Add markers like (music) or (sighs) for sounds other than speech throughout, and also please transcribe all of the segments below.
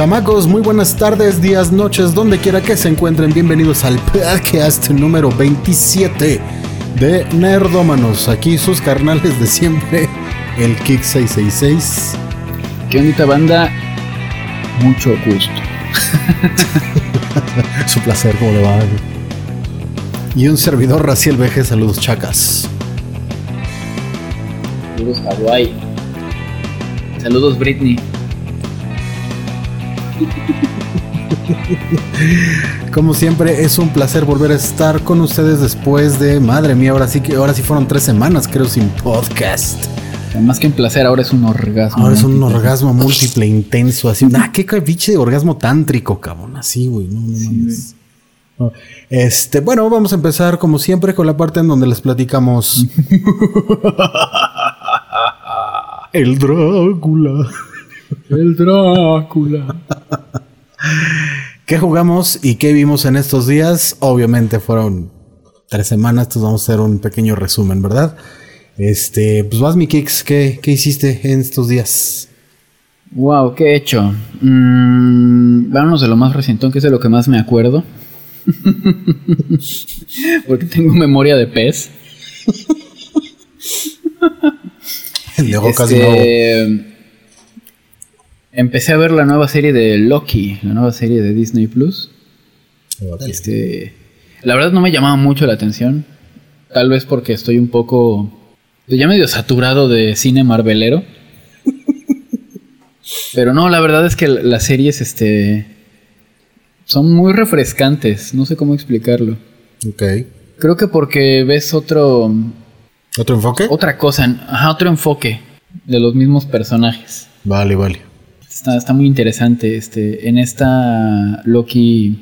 Chamacos, muy buenas tardes, días, noches, donde quiera que se encuentren. Bienvenidos al podcast número 27 de Nerdómanos. Aquí sus carnales de siempre, el Kick 666. Qué bonita banda, mucho gusto. (laughs) Su placer, ¿cómo le va? Y un servidor, Raciel Veje, saludos chacas. Saludos Hawaii. Saludos Britney. (laughs) Como siempre, es un placer volver a estar con ustedes después de, madre mía, ahora sí que ahora sí fueron tres semanas, creo, sin podcast. Más que un placer, ahora es un orgasmo. Ahora es un orgasmo múltiple, intenso, así. Ah, qué biche de orgasmo tántrico, cabrón. Así, güey. No, no, no, Este, bueno, vamos a empezar como siempre con la parte en donde les platicamos. (laughs) El Drácula. El Drácula. ¿Qué jugamos y qué vimos en estos días? Obviamente fueron tres semanas, entonces vamos a hacer un pequeño resumen, ¿verdad? Este, pues vas mi Kicks, ¿qué, hiciste en estos días? Wow, ¿qué he hecho? Mm, vámonos de lo más recientón, que es de lo que más me acuerdo. (laughs) Porque tengo memoria de pez. (laughs) El casi este, Empecé a ver la nueva serie de Loki, la nueva serie de Disney Plus. Este, la verdad no me llamaba mucho la atención. Tal vez porque estoy un poco ya medio saturado de cine marvelero. (laughs) Pero no, la verdad es que las series este son muy refrescantes, no sé cómo explicarlo. Ok. Creo que porque ves otro ¿Otro enfoque? Otra cosa, ajá, otro enfoque de los mismos personajes. Vale, vale. Está, está muy interesante. Este, en esta Loki.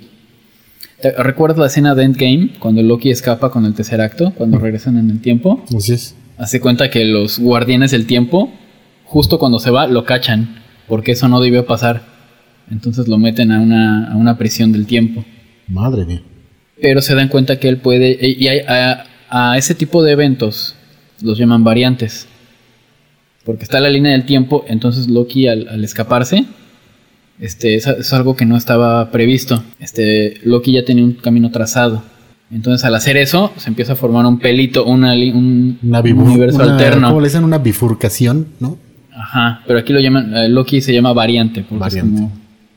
¿Recuerdas la escena de Endgame? Cuando Loki escapa con el tercer acto, cuando regresan en el tiempo. Así es. Hace cuenta que los guardianes del tiempo, justo cuando se va, lo cachan. Porque eso no debió pasar. Entonces lo meten a una, a una prisión del tiempo. Madre mía. Pero se dan cuenta que él puede. Y a, a ese tipo de eventos los llaman variantes. Porque está la línea del tiempo, entonces Loki al, escaparse, este, es, algo que no estaba previsto. Este, Loki ya tenía un camino trazado. Entonces al hacer eso, se empieza a formar un pelito, una, un, universo alterno. ¿Cómo le dicen? Una bifurcación, ¿no? Ajá, pero aquí lo llaman, eh, Loki se llama variante. Porque Es como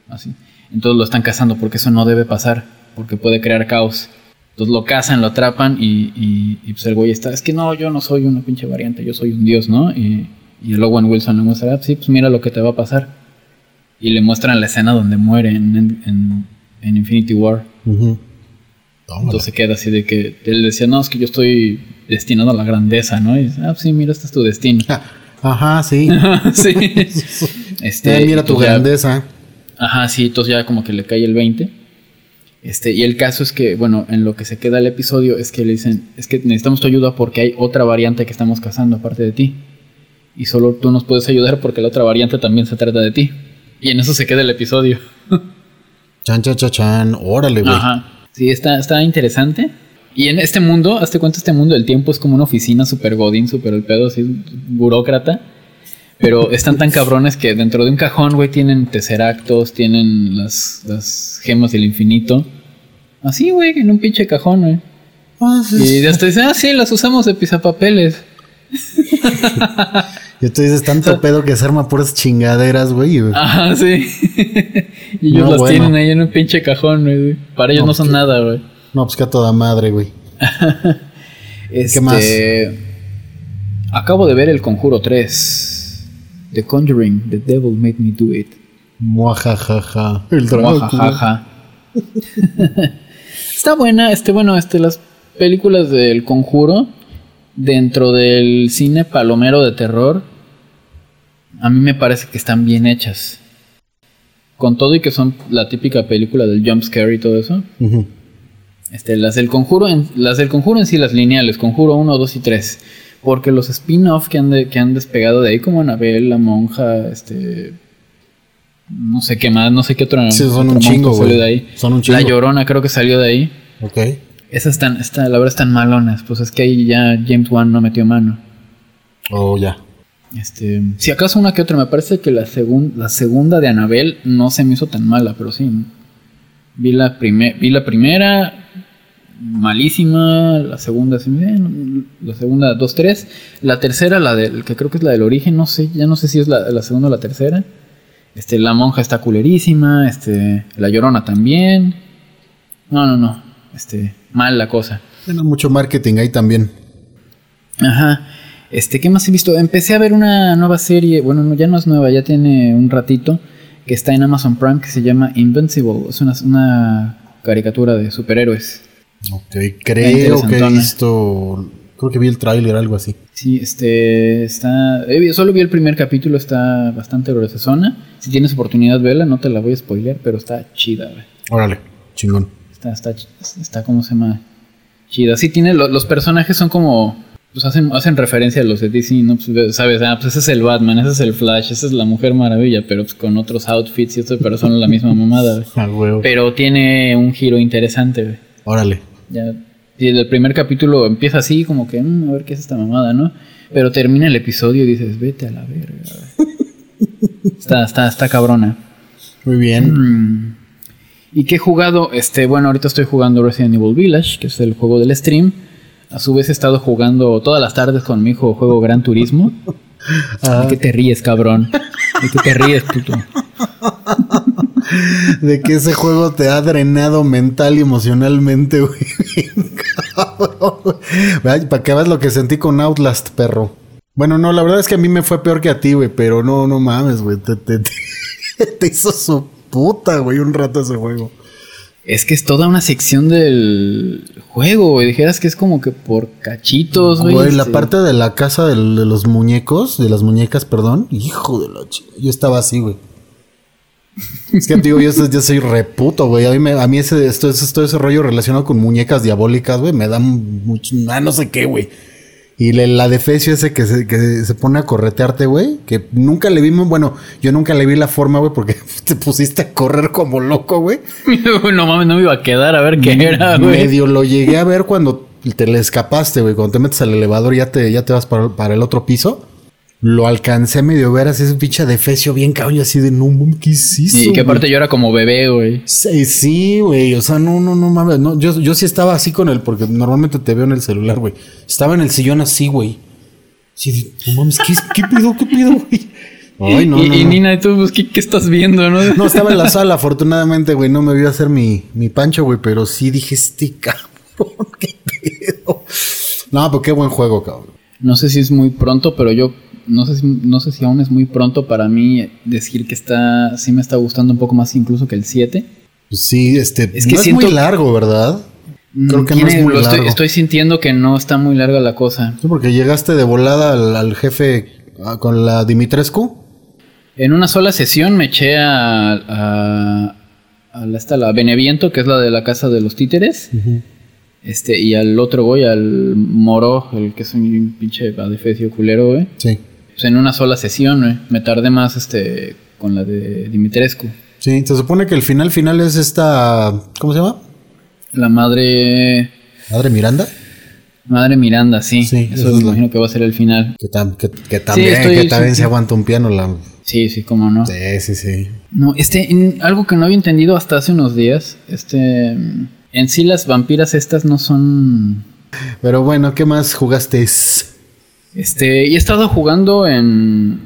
así. Entonces lo están cazando porque eso no debe pasar, porque puede crear caos. Entonces lo cazan, lo atrapan y, y, pues el güey está, es que no, yo no soy una pinche variante, yo soy un dios, ¿no? Y, y el Owen Wilson le muestra, ah, sí, pues mira lo que te va a pasar. Y le muestran la escena donde muere en, en, Infinity War. Entonces se queda así de que él decía, no, es que yo estoy destinado a la grandeza, ¿no? Y dice, ah, sí, mira, este es tu destino. Ajá, sí. (laughs) sí. (laughs) este, mira tu grandeza. Ajá, sí, entonces ya como que le cae el 20. Este, y el caso es que, bueno, en lo que se queda el episodio es que le dicen, es que necesitamos tu ayuda porque hay otra variante que estamos cazando aparte de ti. Y solo tú nos puedes ayudar porque la otra variante también se trata de ti. Y en eso se queda el episodio. (laughs) chan, chan, chan, chan. Órale, güey. Ajá. Sí, está, está interesante. Y en este mundo, hazte cuenta, este mundo del tiempo es como una oficina super godín, super el pedo, así, burócrata. Pero (laughs) están tan cabrones que dentro de un cajón, güey, tienen tesseractos, tienen las, las gemas del infinito. Así, güey, en un pinche cajón, güey. Ah, y hasta dicen, ah, sí, las usamos de pisapapeles. Y tú dices tanto pedo que se arma puras chingaderas, güey. Ajá, sí. (laughs) y ellos las tienen ahí en un pinche cajón, güey. Para ellos no, son nada, güey. No, pues que a toda madre, güey. (laughs) ¿Qué más? Este, acabo de ver El Conjuro 3. The Conjuring, The Devil Made Me Do It. Muajajaja. El Muajajaja. (laughs) Está buena, este, bueno, este, las películas del Conjuro dentro del cine palomero de terror, a mí me parece que están bien hechas. Con todo y que son la típica película del jump scare y todo eso. Este, las del conjuro en, las del conjuro en sí, las lineales, conjuro 1, 2 y 3 porque los spin-off que han, que han despegado de ahí, como Anabel, La Monja, este. No sé qué más, no sé qué otro. Sí, son un chingo, güey. Son un chingo. La Llorona creo que salió de ahí. Ok. Esas están, está, la verdad están malonas. Pues es que ahí ya James Wan no metió mano. Oh, ya. Este, si acaso una que otra, me parece que la, la segunda de Anabel no se me hizo tan mala, pero sí. Vi la, vi la primera, malísima, la segunda, la segunda 2-3, la tercera, la del, que creo que es la del origen, no sé, ya no sé si es la, la segunda o la tercera. Este, la monja está culerísima, este, la llorona también. No, no, no, este, mal la cosa. Tiene mucho marketing ahí también. Ajá. Este, ¿qué más he visto? Empecé a ver una nueva serie, bueno, ya no es nueva, ya tiene un ratito, que está en Amazon Prime, que se llama Invincible. Es una, una caricatura de superhéroes. Ok, creo que he visto, creo que vi el tráiler, algo así. Sí, este, está, solo vi el primer capítulo, está bastante zona. Si tienes oportunidad, vela, no te la voy a spoilear, pero está chida, güey. Órale, chingón. Está, está, está, ¿cómo se llama? Chida. Sí, tiene, los personajes son como pues hacen, hacen referencia a los de DC, ¿no? Pues, sabes, ah, pues ese es el Batman, ese es el Flash, esa es la Mujer Maravilla, pero pues con otros outfits y eso, pero son la misma mamada, güey. (laughs) Pero tiene un giro interesante, güey. Órale. Ya, y el primer capítulo empieza así, como que, mm, a ver qué es esta mamada, ¿no? Pero termina el episodio y dices, vete a la verga, (laughs) está, está, está cabrona. Muy bien. Mm. ¿Y qué he jugado? Este, bueno, ahorita estoy jugando Resident Evil Village, que es el juego del stream. A su vez he estado jugando todas las tardes con mi hijo juego Gran Turismo. (laughs) ¿De qué te ríes, cabrón? ¿De qué te ríes, puto? (laughs) De que ese juego te ha drenado mental y emocionalmente, güey. (laughs) Para que veas lo que sentí con Outlast, perro. Bueno, no, la verdad es que a mí me fue peor que a ti, güey. Pero no, no mames, güey. Te, te hizo su puta, güey, un rato ese juego. Es que es toda una sección del juego, güey. Dijeras que es como que por cachitos, güey. Güey, la parte de la casa de los muñecos, de las muñecas, perdón. Hijo de la chica. Yo estaba así, güey. Es que, digo, yo, yo soy reputo, güey. A mí, a mí ese, esto, esto, ese rollo relacionado con muñecas diabólicas, güey, me da mucho. Ah, no sé qué, güey. Y la defecio ese que se, que se pone a corretearte, güey. Que nunca le vi, bueno, yo nunca le vi la forma, güey, porque (laughs) te pusiste a correr como loco, güey. (laughs) no mames, no me iba a quedar a ver qué era, güey. Medio lo llegué a ver cuando te le escapaste, güey. Cuando te metes al elevador ya te, ya te vas para, para el otro piso lo alcancé a medio ver así, es un pinche defecio bien cabrón, así de no, ¿qué hiciste? Y que aparte yo era como bebé, güey. Sí, sí, güey, o sea, no, no, no mames, no, yo, yo sí estaba así con él, porque normalmente te veo en el celular, güey. Estaba en el sillón así, güey. Sí, no mames, ¿qué, qué pido, qué pido, güey? Ay, no, y, Nina, ¿y tú pues, ¿qué, estás viendo, no? No, estaba en la sala, afortunadamente, güey, no me vio hacer mi, mi pancho, güey, pero sí dije, este cabrón, qué pedo. No, pues qué buen juego, cabrón. No sé si es muy pronto, pero yo no sé, si, no sé si aún es muy pronto para mí decir que está, sí me está gustando un poco más incluso que el 7. Pues sí, este, es que no es muy largo, ¿verdad? Mm, Creo que no es muy largo. Estoy, sintiendo que no está muy larga la cosa. Sí, porque llegaste de volada al, jefe ah, con la Dimitrescu. En una sola sesión me eché a, a, a la, esta, la Beneviento, que es la de la casa de los títeres. Este, y al otro voy, al Moro, el que es un pinche adefesio culero, güey. Sí. Pues, en una sola sesión, Me tardé más este con la de Dimitrescu. Sí, se supone que el final final es esta. ¿Cómo se llama? La madre. ¿Madre Miranda? Madre Miranda, sí. sí eso me imagino que va a ser el final. Que, también, también se aguanta un piano la. Sí, sí, cómo no. Sí, sí, sí. No, este, algo que no había entendido hasta hace unos días, este. En sí las vampiras estas no son. Pero bueno, ¿qué más jugaste? Este, y he estado jugando en,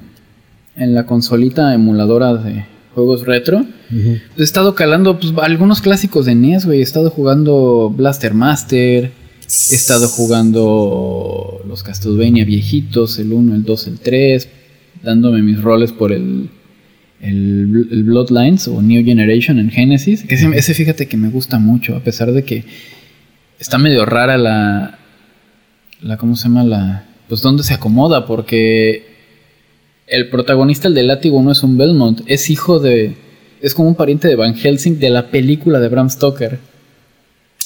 en la consolita emuladora de juegos retro. He estado calando pues, algunos clásicos de NES, güey. He estado jugando Blaster Master. He estado jugando los Castlevania viejitos, el 1, el 2, el 3. Dándome mis roles por el, el, el Bloodlines o New Generation en Genesis. Ese, ese fíjate que me gusta mucho, a pesar de que está medio rara la... la ¿Cómo se llama? La pues dónde se acomoda, porque el protagonista, el de látigo, no es un Belmont, es hijo de. Es como un pariente de Van Helsing de la película de Bram Stoker.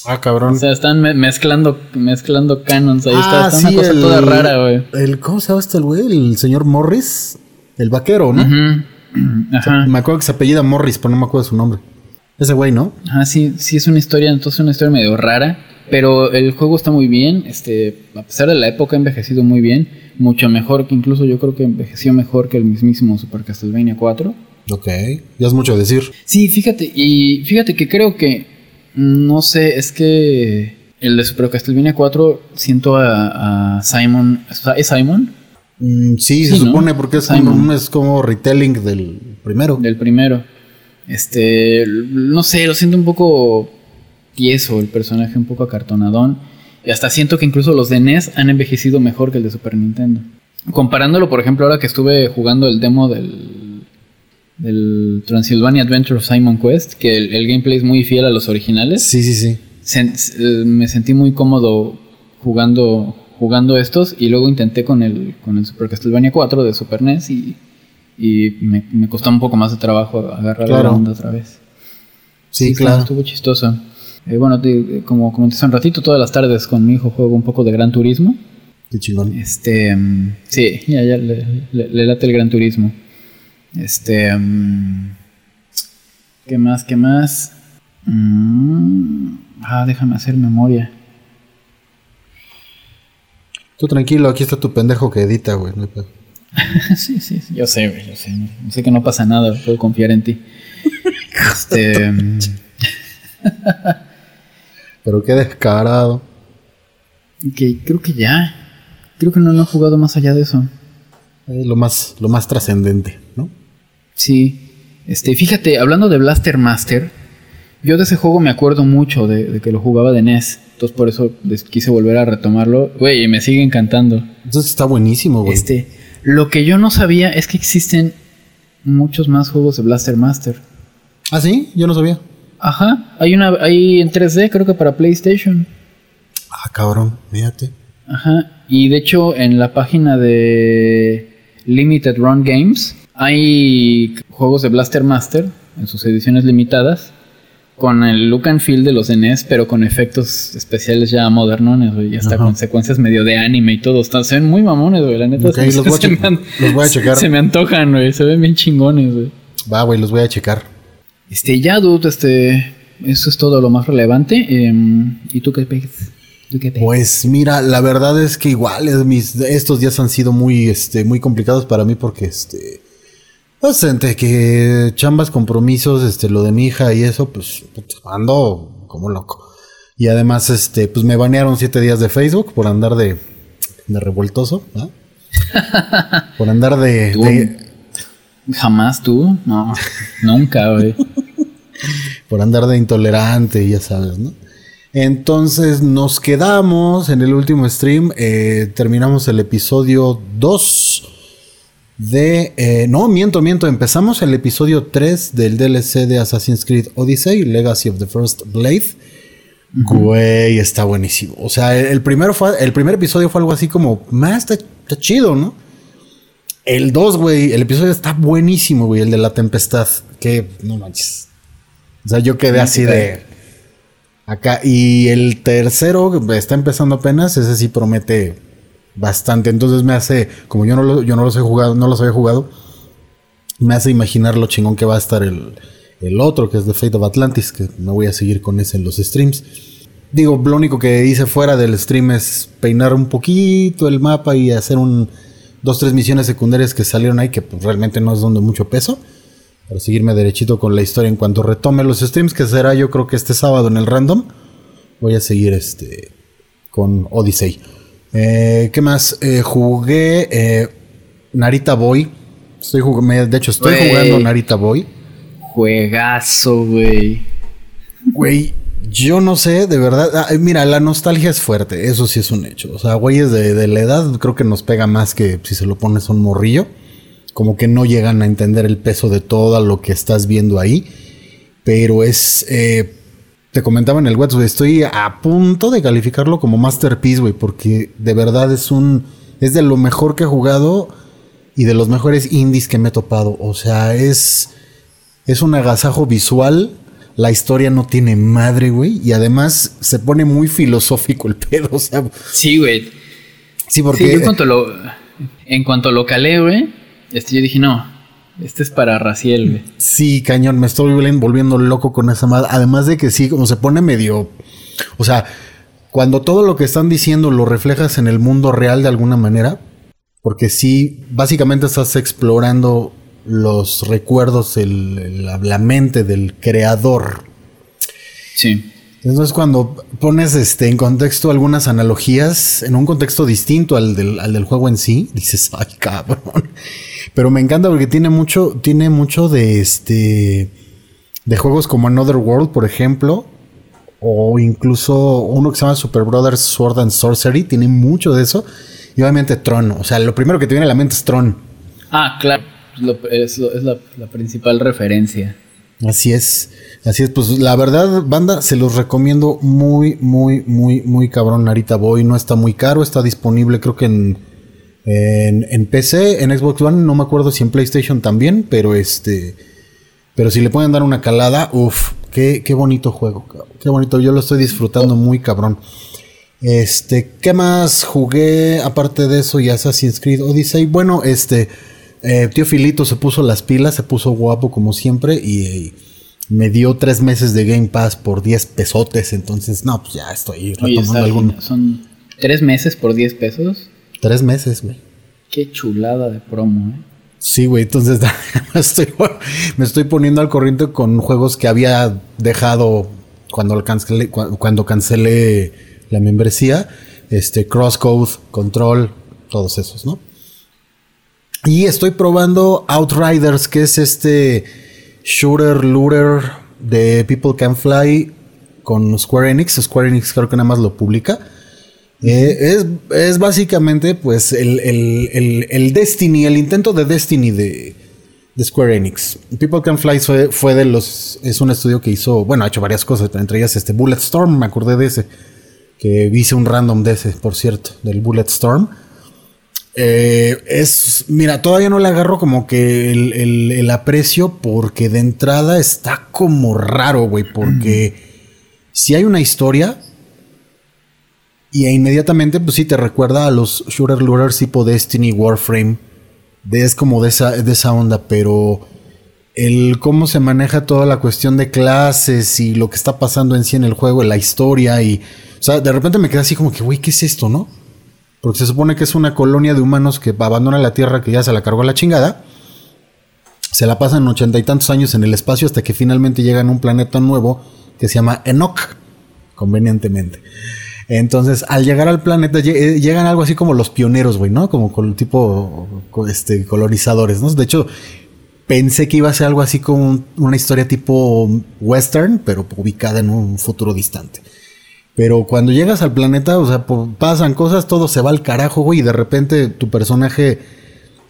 Ah, cabrón. O sea, están mezclando, mezclando canons ahí. está, ah, una cosa toda rara, güey. El, ¿Cómo se llama este güey? El señor Morris. El vaquero, ¿no? (clears throat) Ajá. me acuerdo que se apellida Morris, pero no me acuerdo su nombre. Ese güey, ¿no? Ah, sí, sí, es una historia, entonces una historia medio rara Pero el juego está muy bien, este, a pesar de la época ha envejecido muy bien, mucho mejor que incluso yo creo que envejeció mejor que el mismísimo Super Castlevania 4. Ok, ya es mucho decir. Sí, fíjate, y fíjate que creo que, no sé, es que el de Super Castlevania 4 siento a, Simon, ¿es Simon? Mm, sí, se supone porque es como, es como retelling del primero. Del primero. Este, no sé, lo siento un poco tieso el personaje, un poco acartonadón. Y hasta siento que incluso los de NES han envejecido mejor que el de Super Nintendo. Comparándolo, por ejemplo, ahora que estuve jugando el demo del, del Transylvania Adventure of Simon Quest, que el, gameplay es muy fiel a los originales. Sí, sí, sí. Eh, me sentí muy cómodo jugando, jugando estos y luego intenté con el, con el Super Castlevania 4 de Super NES y, y me, me, costó un poco más de trabajo agarrar la onda otra vez. Sí, claro. Estuvo chistoso. Eh, bueno, como comenté hace un ratito, todas las tardes con mi hijo juego un poco de Gran Turismo. Qué chingón. Este, mm, sí, ya, ya le, le, late el Gran Turismo. Este, mm, ¿qué más? ¿Qué más? Mm, ah, déjame hacer memoria. Tú tranquilo, aquí está tu pendejo que edita, güey. (laughs) sí, sí, yo sé, güey, yo sé. sé que no pasa nada, puedo confiar en ti. (laughs) este. (laughs) Pero qué descarado. Que creo que ya. Creo que no, no he jugado más allá de eso. lo más, lo más trascendente, ¿no? Sí. Este, fíjate, hablando de Blaster Master, yo de ese juego me acuerdo mucho de, que lo jugaba de NES. Entonces por eso quise volver a retomarlo. Güey, me sigue encantando. Entonces está buenísimo, güey. Este, lo que yo no sabía es que existen muchos más juegos de Blaster Master. ¿Ah, sí? Yo no sabía. Ajá, hay una hay en 3D, creo que para PlayStation. Ah, cabrón, fíjate. Ajá, y de hecho en la página de Limited Run Games hay juegos de Blaster Master en sus ediciones limitadas con el look and feel de los NES, pero con efectos especiales ya modernones, güey, y hasta con secuencias medio de anime y todo. Están, se ven muy mamones, güey, la neta. los, voy se, me los, voy a checar. Se me antojan, güey, se ven bien chingones, güey. Va, güey, los voy a checar. Este, ya, dude, este, eso es todo lo más relevante. Em, ¿Y tú qué pegas? Pues mira, la verdad es que igual mis, estos días han sido muy, este, muy complicados para mí porque, este, pues entre que chambas, compromisos, este, lo de mi hija y eso, pues, pues, ando como loco. Y además, este, pues me banearon siete días de Facebook por andar de, de revueltoso, ¿no? (laughs) por andar de Jamás tú, no, (laughs) nunca, güey. Por andar de intolerante, ya sabes, ¿no? Entonces nos quedamos en el último stream, eh, terminamos el episodio 2 de... Eh, no, miento, miento, empezamos el episodio 3 del DLC de Assassin's Creed Odyssey, Legacy of the First Blade. Güey, está buenísimo. O sea, el, primero fue, el primer episodio fue algo así como, más está chido, ¿no? El 2, güey, el episodio está buenísimo, güey, el de la tempestad. Que no manches. O sea, yo quedé así de acá. Y el tercero, está empezando apenas, ese sí promete bastante. Entonces me hace, como yo no, lo, yo no los he jugado, no los había jugado, me hace imaginar lo chingón que va a estar el, el otro, que es The Fate of Atlantis, que me voy a seguir con ese en los streams. Digo, lo único que hice fuera del stream es peinar un poquito el mapa y hacer un dos, tres misiones secundarias que salieron ahí que pues, realmente no es donde mucho peso. Para seguirme derechito con la historia en cuanto retome los streams, que será yo creo que este sábado en el random. Voy a seguir este con Odyssey. Eh, ¿Qué más? Eh, jugué eh, Narita Boy. Estoy de hecho, estoy jugando Narita Boy. Juegazo, güey. Güey, yo no sé, de verdad. Ah, mira, la nostalgia es fuerte, eso sí es un hecho. O sea, güeyes de, de, la edad creo que nos pega más que si se lo pones a un morrillo. Como que no llegan a entender el peso de todo lo que estás viendo ahí. Pero es. Eh, te comentaba en el WhatsApp, estoy a punto de calificarlo como Masterpiece, güey, porque de verdad es un. Es de lo mejor que he jugado y de los mejores indies que me he topado. O sea, es. Es un agasajo visual la historia no tiene madre, güey. Y además se pone muy filosófico el (laughs) pedo, o sea. Sí, güey. Sí, porque. Sí, yo en cuanto lo, en cuanto lo calé, güey, este, yo dije, no, este es para Raciel, güey. Sí, cañón, me estoy volviendo loco con esa madre. Además de que sí, como se pone medio. O sea, cuando todo lo que están diciendo lo reflejas en el mundo real de alguna manera, porque sí, básicamente estás explorando los recuerdos, la, mente del creador. Sí. Entonces cuando pones este, en contexto algunas analogías, en un contexto distinto al del, al del juego en sí, dices, (laughs) ay cabrón. Pero me encanta porque tiene mucho, tiene mucho de este, de juegos como Another World, por ejemplo, o incluso uno que se llama Super Brothers Sword and Sorcery, tiene mucho de eso. Y obviamente Tron, o sea, lo primero que te viene a la mente es Tron. Ah, claro, es, la, principal referencia. Así es, así es, pues la verdad, banda, se los recomiendo muy, muy, muy, muy cabrón. Narita Boy no está muy caro, está disponible creo que en, en, en PC, en Xbox One, no me acuerdo si en PlayStation también, pero este, pero si le pueden dar una calada, uff, qué, qué bonito juego, qué bonito, yo lo estoy disfrutando muy cabrón. Este, ¿qué más jugué aparte de eso y Assassin's Creed Odyssey? Bueno, este, eh, tío Filito se puso las pilas, se puso guapo como siempre y, me dio tres meses de Game Pass por 10 pesotes, entonces, no, pues ya estoy retomando alguno. ¿Son tres meses por 10 pesos? Tres meses, güey. Qué chulada de promo, ¿eh? Sí, güey, entonces (laughs) me estoy, me estoy poniendo al corriente con juegos que había dejado cuando cancelé, cuando cancelé la membresía, este, Crosscode, Control, todos esos, ¿no? Y estoy probando Outriders, que es este shooter looter de People Can Fly con Square Enix. Square Enix creo que nada más lo publica. Eh, es, básicamente pues el, Destiny, el intento de Destiny de, de Square Enix. People Can Fly fue, fue, de los... Es un estudio que hizo, bueno, ha hecho varias cosas, entre ellas este Bulletstorm, me acordé de ese que hice un random de ese, por cierto, del Bulletstorm. Eh, es, mira, todavía no le agarro como que el, aprecio porque de entrada está como raro, güey, porque si hay una historia y inmediatamente, pues sí, te recuerda a los shooter looters tipo Destiny, Warframe, de, es como de esa, de esa onda, pero el cómo se maneja toda la cuestión de clases y lo que está pasando en sí en el juego, la historia y o sea, de repente me quedé así como que, güey, ¿qué es esto, no? Porque se supone que es una colonia de humanos que abandona la Tierra, que ya se la cargó la chingada. Se la pasan ochenta y tantos años en el espacio hasta que finalmente llegan a un planeta nuevo que se llama Enoch, convenientemente. Entonces, al llegar al planeta, eh, llegan algo así como los pioneros, güey, ¿no? Como con tipo este, colonizadores, ¿no? De hecho, pensé que iba a ser algo así como una historia tipo western, pero ubicada en un futuro distante. Pero cuando llegas al planeta, o sea, pasan cosas, todo se va al carajo, güey, y de repente tu personaje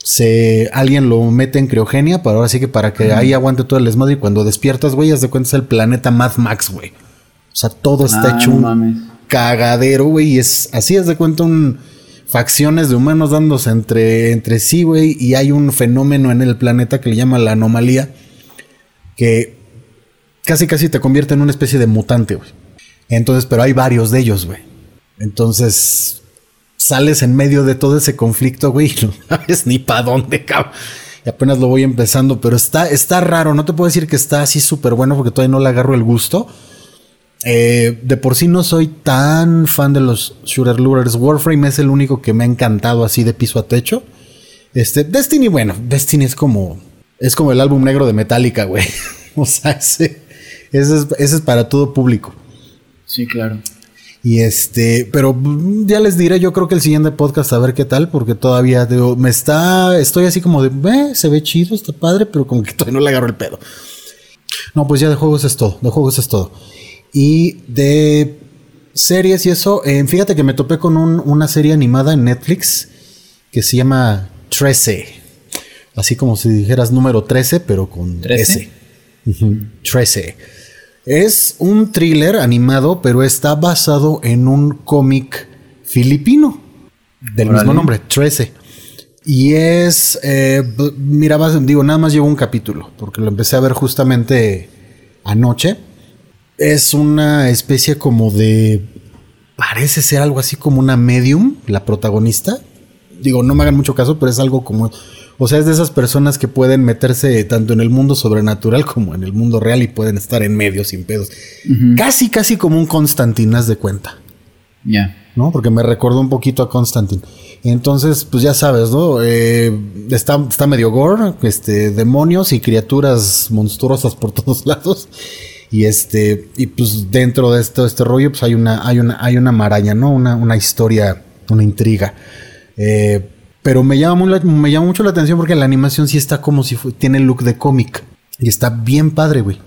se alguien lo mete en criogenia para ahora sí que para que ahí aguante todo el desmadre y cuando despiertas, güey, haz de cuenta es el planeta Mad Max, güey. O sea, todo está ah, hecho un cagadero, güey, y es así es de cuenta un facciones de humanos dándose entre entre sí, güey, y hay un fenómeno en el planeta que le llama la anomalía que casi casi te convierte en una especie de mutante, güey. Entonces, pero hay varios de ellos, güey. Entonces, sales en medio de todo ese conflicto, güey, (laughs) no sabes ni para dónde, cabrón. Y apenas lo voy empezando, pero está, está raro. No te puedo decir que está así súper bueno porque todavía no le agarro el gusto. Eh, de por sí no soy tan fan de los shooter looters. Warframe es el único que me ha encantado así de piso a techo. Este, Destiny, bueno, Destiny es como, es como el álbum negro de Metallica, güey. (laughs) o sea, ese, ese, es, ese es para todo público. Sí, claro. Y este, pero ya les diré, yo creo que el siguiente podcast a ver qué tal, porque todavía digo, me está, estoy así como de, eh, se ve chido, está padre, pero como que todavía no le agarro el pedo. No, pues ya de juegos es todo, de juegos es todo. Y de series y eso, eh, fíjate que me topé con una serie animada en Netflix que se llama 13. Así como si dijeras número 13, pero con 13. S. 13. Es un thriller animado, pero está basado en un cómic filipino del mismo nombre, 13. Y es, eh, mira, digo, nada más llevo un capítulo, porque lo empecé a ver justamente anoche. Es una especie como de, parece ser algo así como una medium, la protagonista. Digo, no me hagan mucho caso, pero es algo como o sea, es de esas personas que pueden meterse tanto en el mundo sobrenatural como en el mundo real y pueden estar en medio sin pedos. Casi, casi como un Constantinas de cuenta. Ya. ¿No? Porque me recordó un poquito a Constantine. Entonces, pues ya sabes, ¿no? Eh, está, está medio gore, este, demonios y criaturas monstruosas por (laughs) todos lados. Y este, y pues dentro de esto, este rollo, pues hay una, hay una, hay una maraña, ¿no? Una, una historia, una intriga. Eh, pero me llama, muy, me llama mucho la atención porque la animación sí está como si tiene el look de cómic. Y está bien padre, güey.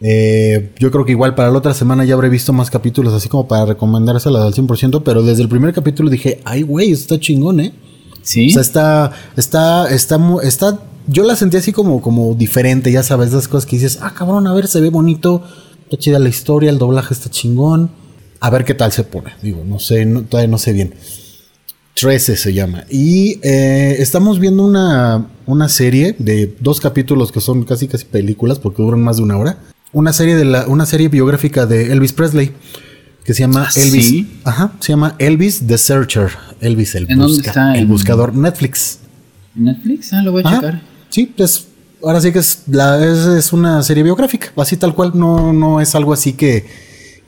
Eh, yo creo que igual para la otra semana ya habré visto más capítulos así como para recomendárselas al 100%, pero desde el primer capítulo dije, ay, güey, está chingón, ¿eh? Sí. O sea, está, está, está, está, yo la sentí así como, como diferente, ya sabes, esas cosas que dices, ah, cabrón, a ver, se ve bonito, está chida la historia, el doblaje está chingón, a ver qué tal se pone. Digo, no sé, todavía no sé bien. 13 se llama. Y eh, estamos viendo una, una serie de dos capítulos que son casi casi películas porque duran más de una hora una serie de la, una serie biográfica de Elvis Presley que se llama ¿Ah, Elvis. sí? Ajá, se llama Elvis the Searcher. Elvis el, ¿En dónde está? el ¿En- buscador Netflix. Netflix, ah, lo voy a Ajá. checar. Sí, pues ahora sí que es, la, es, es una serie biográfica, así tal cual, no, no es algo así que,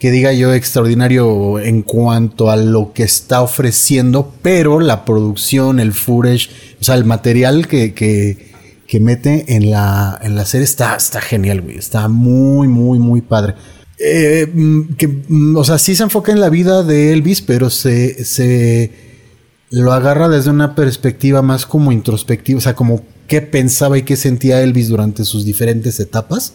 que diga yo extraordinario en cuanto a lo que está ofreciendo, pero la producción, el footage, o sea, el material que, que, que mete en la, en la serie está, está genial, güey, está muy, muy, muy padre. Eh, mm, que, mm, o sea, sí se enfoca en la vida de Elvis, pero se, se lo agarra desde una perspectiva más como introspectiva, o sea, como qué pensaba y qué sentía Elvis durante sus diferentes etapas.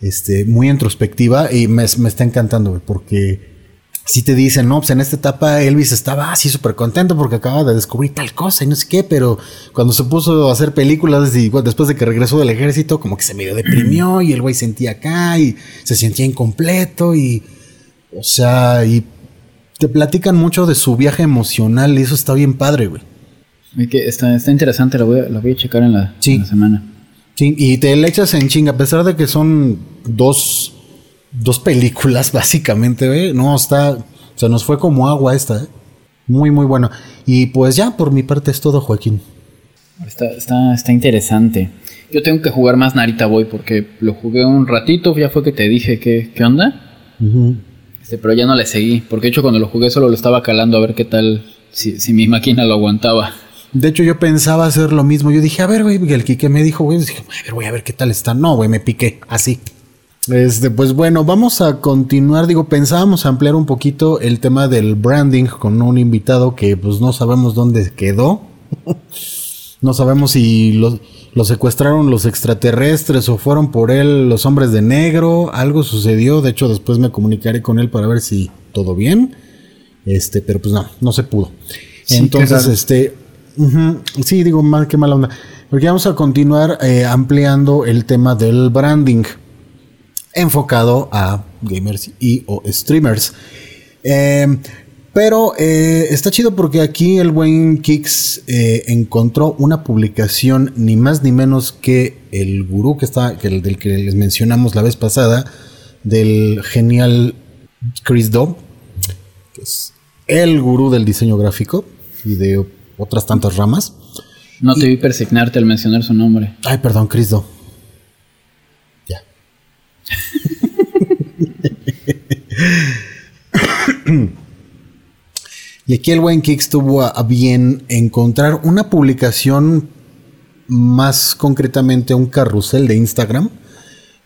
Este, muy introspectiva y me, me está encantando, porque si te dicen, no, pues en esta etapa Elvis estaba así súper contento porque acaba de descubrir tal cosa y no sé qué, pero cuando se puso a hacer películas y bueno, después de que regresó del ejército, como que se medio deprimió (clears throat) y el güey sentía acá y se sentía incompleto y, o sea, y te platican mucho de su viaje emocional y eso está bien padre, güey. Está, está interesante, lo voy, a, lo voy a checar en la, Sí. en la semana. Sí, y te le echas en chinga, a pesar de que son dos, dos películas, (laughs) básicamente, güey. No, está. Se nos fue como agua esta, ¿eh? Muy, muy bueno. Y pues ya, por mi parte es todo, Joaquín. Está, está, está interesante. Yo tengo que jugar más Narita Boy porque lo jugué un ratito, ya fue que te dije que, qué onda. Este, pero ya no le seguí, porque de hecho cuando lo jugué solo lo estaba calando a ver qué tal, si, si mi máquina lo aguantaba. De hecho, yo pensaba hacer lo mismo. Yo dije, a ver, güey, el Kike me dijo, güey, dije, a ver, voy a ver qué tal está. No, güey, me piqué, así. Este, pues bueno, vamos a continuar. Digo, pensábamos ampliar un poquito el tema del branding con un invitado que pues no sabemos dónde quedó. (laughs) no sabemos si lo, lo secuestraron los extraterrestres o fueron por él los hombres de negro. Algo sucedió. De hecho, después me comunicaré con él para ver si todo bien. Este, pero pues no, no se pudo. Sí, Entonces, raro. Sí, digo, mal, qué mala onda. Porque vamos a continuar eh, ampliando el tema del branding enfocado a gamers y o streamers. Eh, pero eh, está chido porque aquí el buen Kix eh, encontró una publicación ni más ni menos que el gurú que está, que el del que les mencionamos la vez pasada, del genial Chris Dobb, que es el gurú del diseño gráfico y de otras tantas ramas. No te vi persignarte al mencionar su nombre. Ay, perdón, Chris Dobb. Ya. y aquí el buen Kix tuvo a, a bien encontrar una publicación, más concretamente un carrusel de Instagram,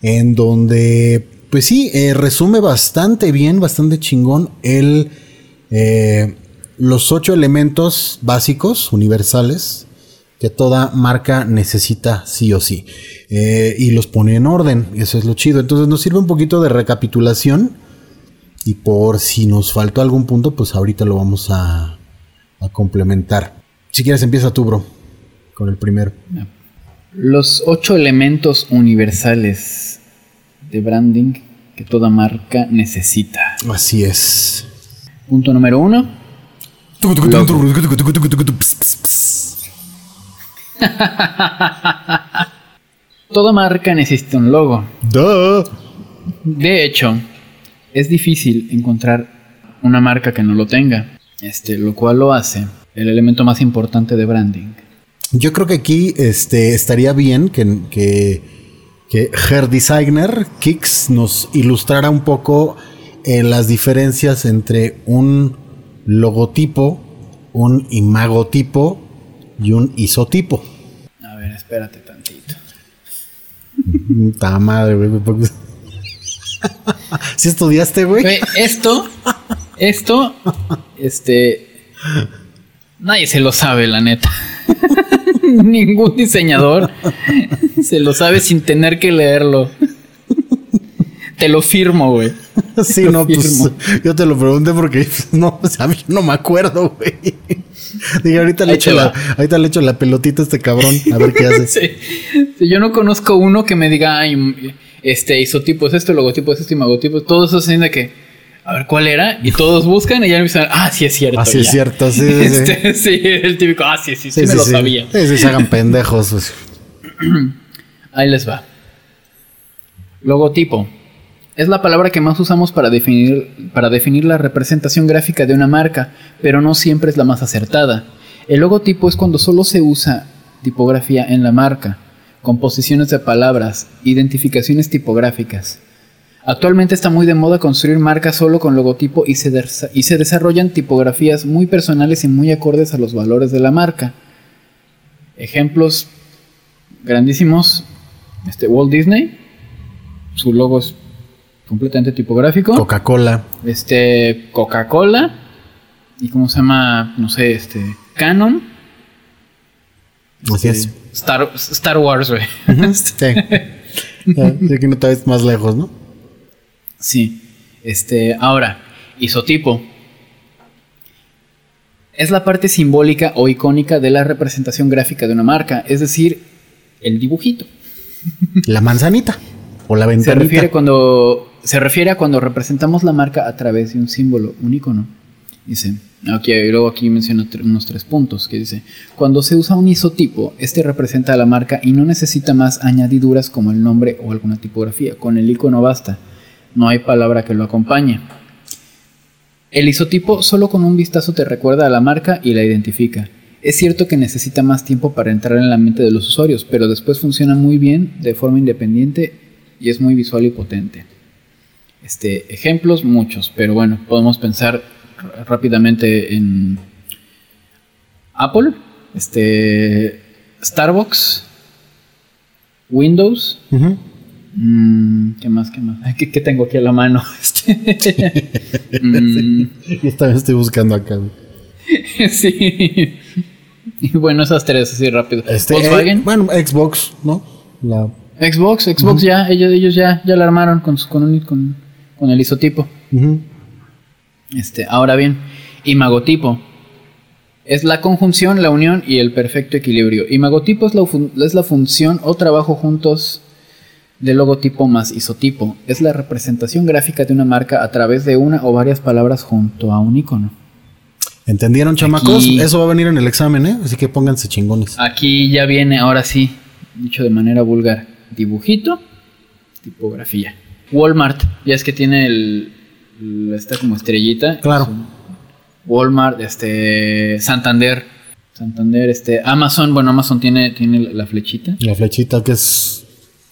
en donde, pues sí, eh, resume bastante bien, bastante chingón el, eh, los ocho elementos básicos, universales, que toda marca necesita sí o sí. Eh, y los pone en orden, eso es lo chido. Entonces nos sirve un poquito de recapitulación. Y por si nos faltó algún punto, pues ahorita lo vamos a, a complementar. Si quieres, empieza tú, bro, con el primero. Los ocho elementos universales de branding que toda marca necesita. Así es. Punto número uno. (laughs) Toda marca necesita un logo. Duh. De hecho, es difícil encontrar una marca que no lo tenga. Este, lo cual lo hace el elemento más importante de branding. Yo creo que aquí este, estaría bien que, que, que Her Designer, Kix, nos ilustrara un poco eh, las diferencias entre un logotipo, un imagotipo y un isotipo. A ver, espérate tantito. Ta madre, güey. (laughs) ¿Sí estudiaste, güey? Güey, Esto, esto, este. Nadie se lo sabe, la neta. (laughs) Ningún diseñador se lo sabe sin tener que leerlo. Te lo firmo, güey. (laughs) Sí, no, pues yo te lo pregunté porque pues, no, o sea, a mí no me acuerdo, güey. (laughs) Dije, ahorita le, echo la, ahorita le echo la pelotita a este cabrón, a ver qué hace. (laughs) Sí. Sí, Yo no conozco uno que me diga, ay, este isotipo es esto, logotipo es esto y magotipo. Todos eso de que, a ver cuál era. Y todos buscan y ya me dicen, ah, sí es cierto. Así es ya". cierto, sí, sí. Este, sí, el típico, ah, sí, sí, sí, Sí, me lo sabía. Sí, sí, se hagan pendejos. pues. (clears throat) Ahí les va. Logotipo. Es la palabra que más usamos para definir, para definir la representación gráfica de una marca, pero no siempre es la más acertada. El logotipo es cuando solo se usa tipografía en la marca, composiciones de palabras, identificaciones tipográficas. Actualmente está muy de moda construir marcas solo con logotipo y se, desarrollan tipografías muy personales y muy acordes a los valores de la marca. Ejemplos grandísimos. Este Walt Disney. Su logo es completamente tipográfico. Coca-Cola. este Coca-Cola. ¿Y cómo se llama? No sé, este Canon. Así es. Star, Star Wars, güey. (laughs) Sí. Que no te ves más lejos, ¿no? Sí. Este, ahora, isotipo. Es la parte simbólica o icónica de la representación gráfica de una marca, es decir, el dibujito. La manzanita. O la Se ventanita. refiere cuando se refiere a cuando representamos la marca a través de un símbolo, un icono. Dice, aquí, y luego aquí menciona unos tres puntos que dice, cuando se usa un isotipo, este representa a la marca y no necesita más añadiduras como el nombre o alguna tipografía. Con el icono basta. No hay palabra que lo acompañe. El isotipo solo con un vistazo te recuerda a la marca y la identifica. Es cierto que necesita más tiempo para entrar en la mente de los usuarios, pero después funciona muy bien de forma independiente y es muy visual y potente. Este, ejemplos muchos, pero bueno, podemos pensar rápidamente en Apple, este, Starbucks, Windows, mm, ¿qué más? ¿Qué más? ¿Qué, qué tengo aquí a la mano? (laughs) Este, mm, (laughs) también estoy buscando acá. (laughs) sí. Y bueno, esas tres así rápido. Este, Volkswagen, eh, bueno, Xbox, ¿no? La, Xbox, Xbox ya, ellos, ellos ya, ya la armaron con, su- con, un- con, con el isotipo. Este, ahora bien, imagotipo. Es la conjunción, la unión y el perfecto equilibrio. Imagotipo es la, es la función o trabajo juntos del logotipo más isotipo. Es la representación gráfica de una marca a través de una o varias palabras junto a un icono. ¿Entendieron, chamacos? Aquí- Eso va a venir en el examen, ¿eh? Así que pónganse chingones. Aquí ya viene, ahora sí, dicho de manera vulgar, dibujito, tipografía. Walmart, ya es que tiene el, el- esta como estrellita. Claro. Walmart, este, Santander, Santander, este, Amazon, bueno, Amazon tiene, tiene la flechita. La flechita que es...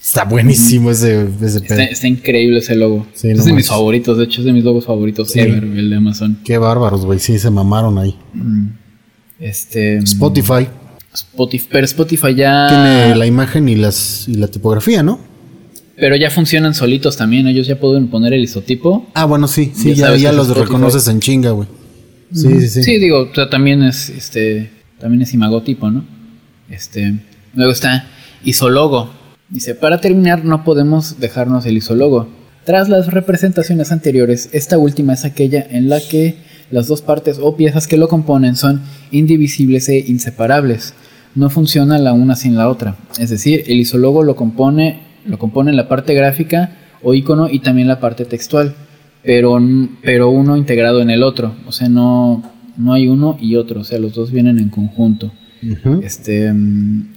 Está buenísimo ese, ese pedo. Está, está increíble ese logo. Sí, es no de mis favoritos, de hecho es de mis logos favoritos Sí. ever, el de Amazon. Qué bárbaros, güey. Sí, se mamaron ahí. Este, Spotify Spotify, pero Spotify ya tiene la imagen y las y la tipografía, ¿no? Pero ya funcionan solitos también, ellos ya pueden poner el isotipo. Ah, bueno, sí, sí, Ya ya, los reconoces en chinga, güey. Sí, sí, sí. Sí, digo, o sea, también es este también es imagotipo, ¿no? Este, luego está isologo. Dice, para terminar no podemos dejarnos el isólogo. Tras las representaciones anteriores, esta última es aquella en la que las dos partes o piezas que lo componen son indivisibles e inseparables. No funciona la una sin la otra. Es decir, el isólogo lo compone, lo compone la parte gráfica o icono y también la parte textual, pero, pero uno integrado en el otro. O sea, no, no hay uno y otro. O sea, los dos vienen en conjunto. Este, mm,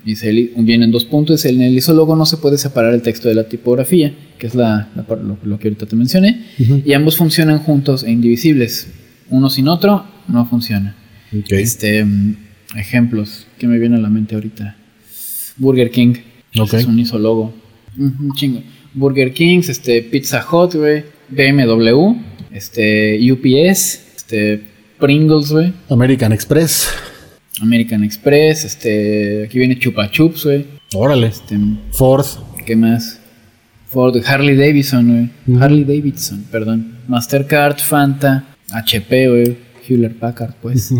vienen dos puntos. En el isólogo no se puede separar el texto de la tipografía, que es la, lo, lo que ahorita te mencioné, y ambos funcionan juntos e indivisibles. Uno sin otro no funciona. Ok. Este, mm, ejemplos que me vienen a la mente ahorita. Burger King. Ok. Es un isólogo. Chingo. Burger King, este, Pizza Hut, güey, BMW, este, UPS, este, Pringles, güey. American Express. American Express, este, aquí viene Chupa Chups, güey. Órale. Este, Ford. ¿Qué más? Ford, Harley Davidson, güey. Harley Davidson, perdón. Mastercard, Fanta, HP, güey. Hewlett Packard, pues.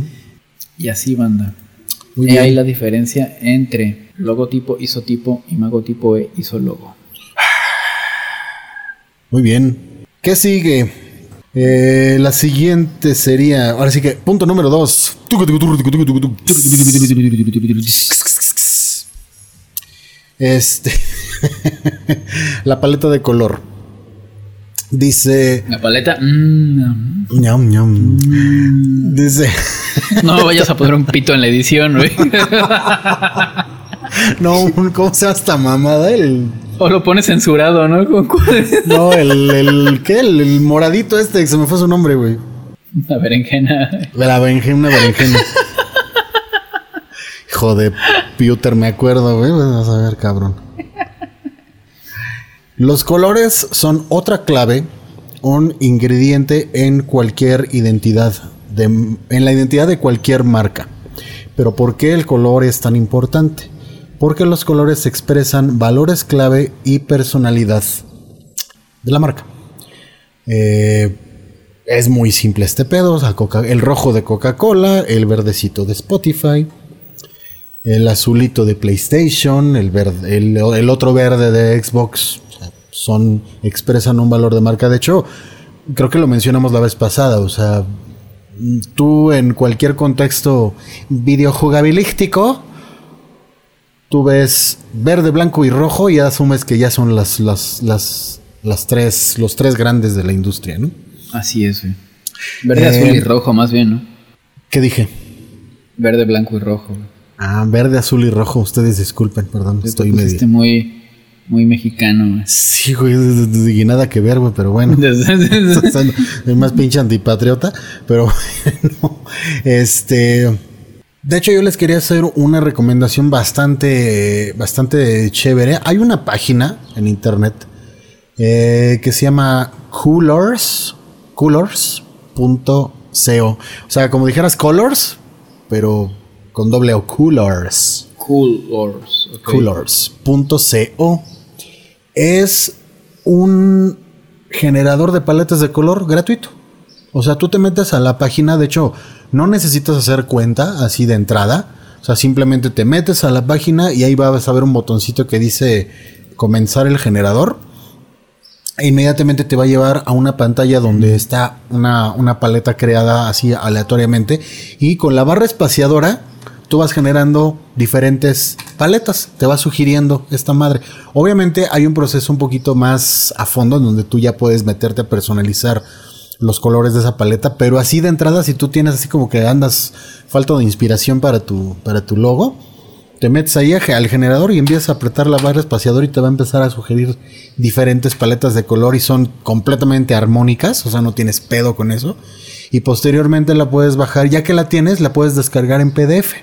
Y así, banda. Muy y bien. ahí la diferencia entre logotipo, isotipo y magotipo e isologo. Muy bien. ¿Qué sigue? Eh, la siguiente sería. Ahora sí que, punto número dos. Este. la paleta de color. Dice. La paleta, mm, ñam, ñam. Dice. no vayas a poner un pito en la edición, güey. No, un- ¿cómo se llama esta mamada? El. o lo pones censurado, ¿no? ¿Con cuál? No, el. el ¿Qué? El, el moradito este, que se me fue su nombre, güey. La berenjena. La berenjena, una berenjena. Hijo de Peter, me acuerdo, güey. Vas a ver, cabrón. Los colores son otra clave, un ingrediente en cualquier identidad, de- en la identidad de cualquier marca. Pero ¿por qué el color es tan importante? Porque los colores expresan valores clave y personalidad de la marca. Eh, es muy simple este pedo. el rojo de Coca-Cola, el verdecito de Spotify, el azulito de PlayStation, el, otro verde de Xbox. son, expresan un valor de marca. De hecho, creo que lo mencionamos la vez pasada. O sea, tú en cualquier contexto videojugabilístico, tú ves verde, blanco y rojo y asumes que ya son las, las, las, las tres, los tres grandes de la industria, ¿no? Así es, güey. Verde, Eh, azul y rojo, más bien, ¿no? ¿Qué dije? Verde, blanco y rojo. Ah, verde, azul y rojo. Ustedes disculpen, perdón, Te estoy medio. muy, muy mexicano, güey. Sí, güey, y nada que ver, güey, pero bueno. (laughs) (laughs) Soy más pinche antipatriota, pero (laughs) bueno, este. De hecho, yo les quería hacer una recomendación bastante, bastante chévere. Hay una página en internet eh, que se llama Coolors, Coolors.co. O sea, como dijeras Colors, pero con doble O, Coolors. Cool Ors. ok. Colors.co es un generador de paletas de color gratuito. O sea, tú te metes a la página, de hecho, no necesitas hacer cuenta así de entrada. O sea, simplemente te metes a la página y ahí vas a ver un botoncito que dice comenzar el generador. E inmediatamente te va a llevar a una pantalla donde está una, una paleta creada así aleatoriamente. Y con la barra espaciadora, tú vas generando diferentes paletas. Te va sugiriendo esta madre. Obviamente hay un proceso un poquito más a fondo en donde tú ya puedes meterte a personalizar los colores de esa paleta. Pero así de entrada, si tú tienes así como que andas falta de inspiración para tu, para tu logo, te metes ahí al generador y empiezas a apretar la barra espaciador y te va a empezar a sugerir diferentes paletas de color y son completamente armónicas, o sea, no tienes pedo con eso. Y posteriormente la puedes bajar, ya que la tienes, la puedes descargar en PDF.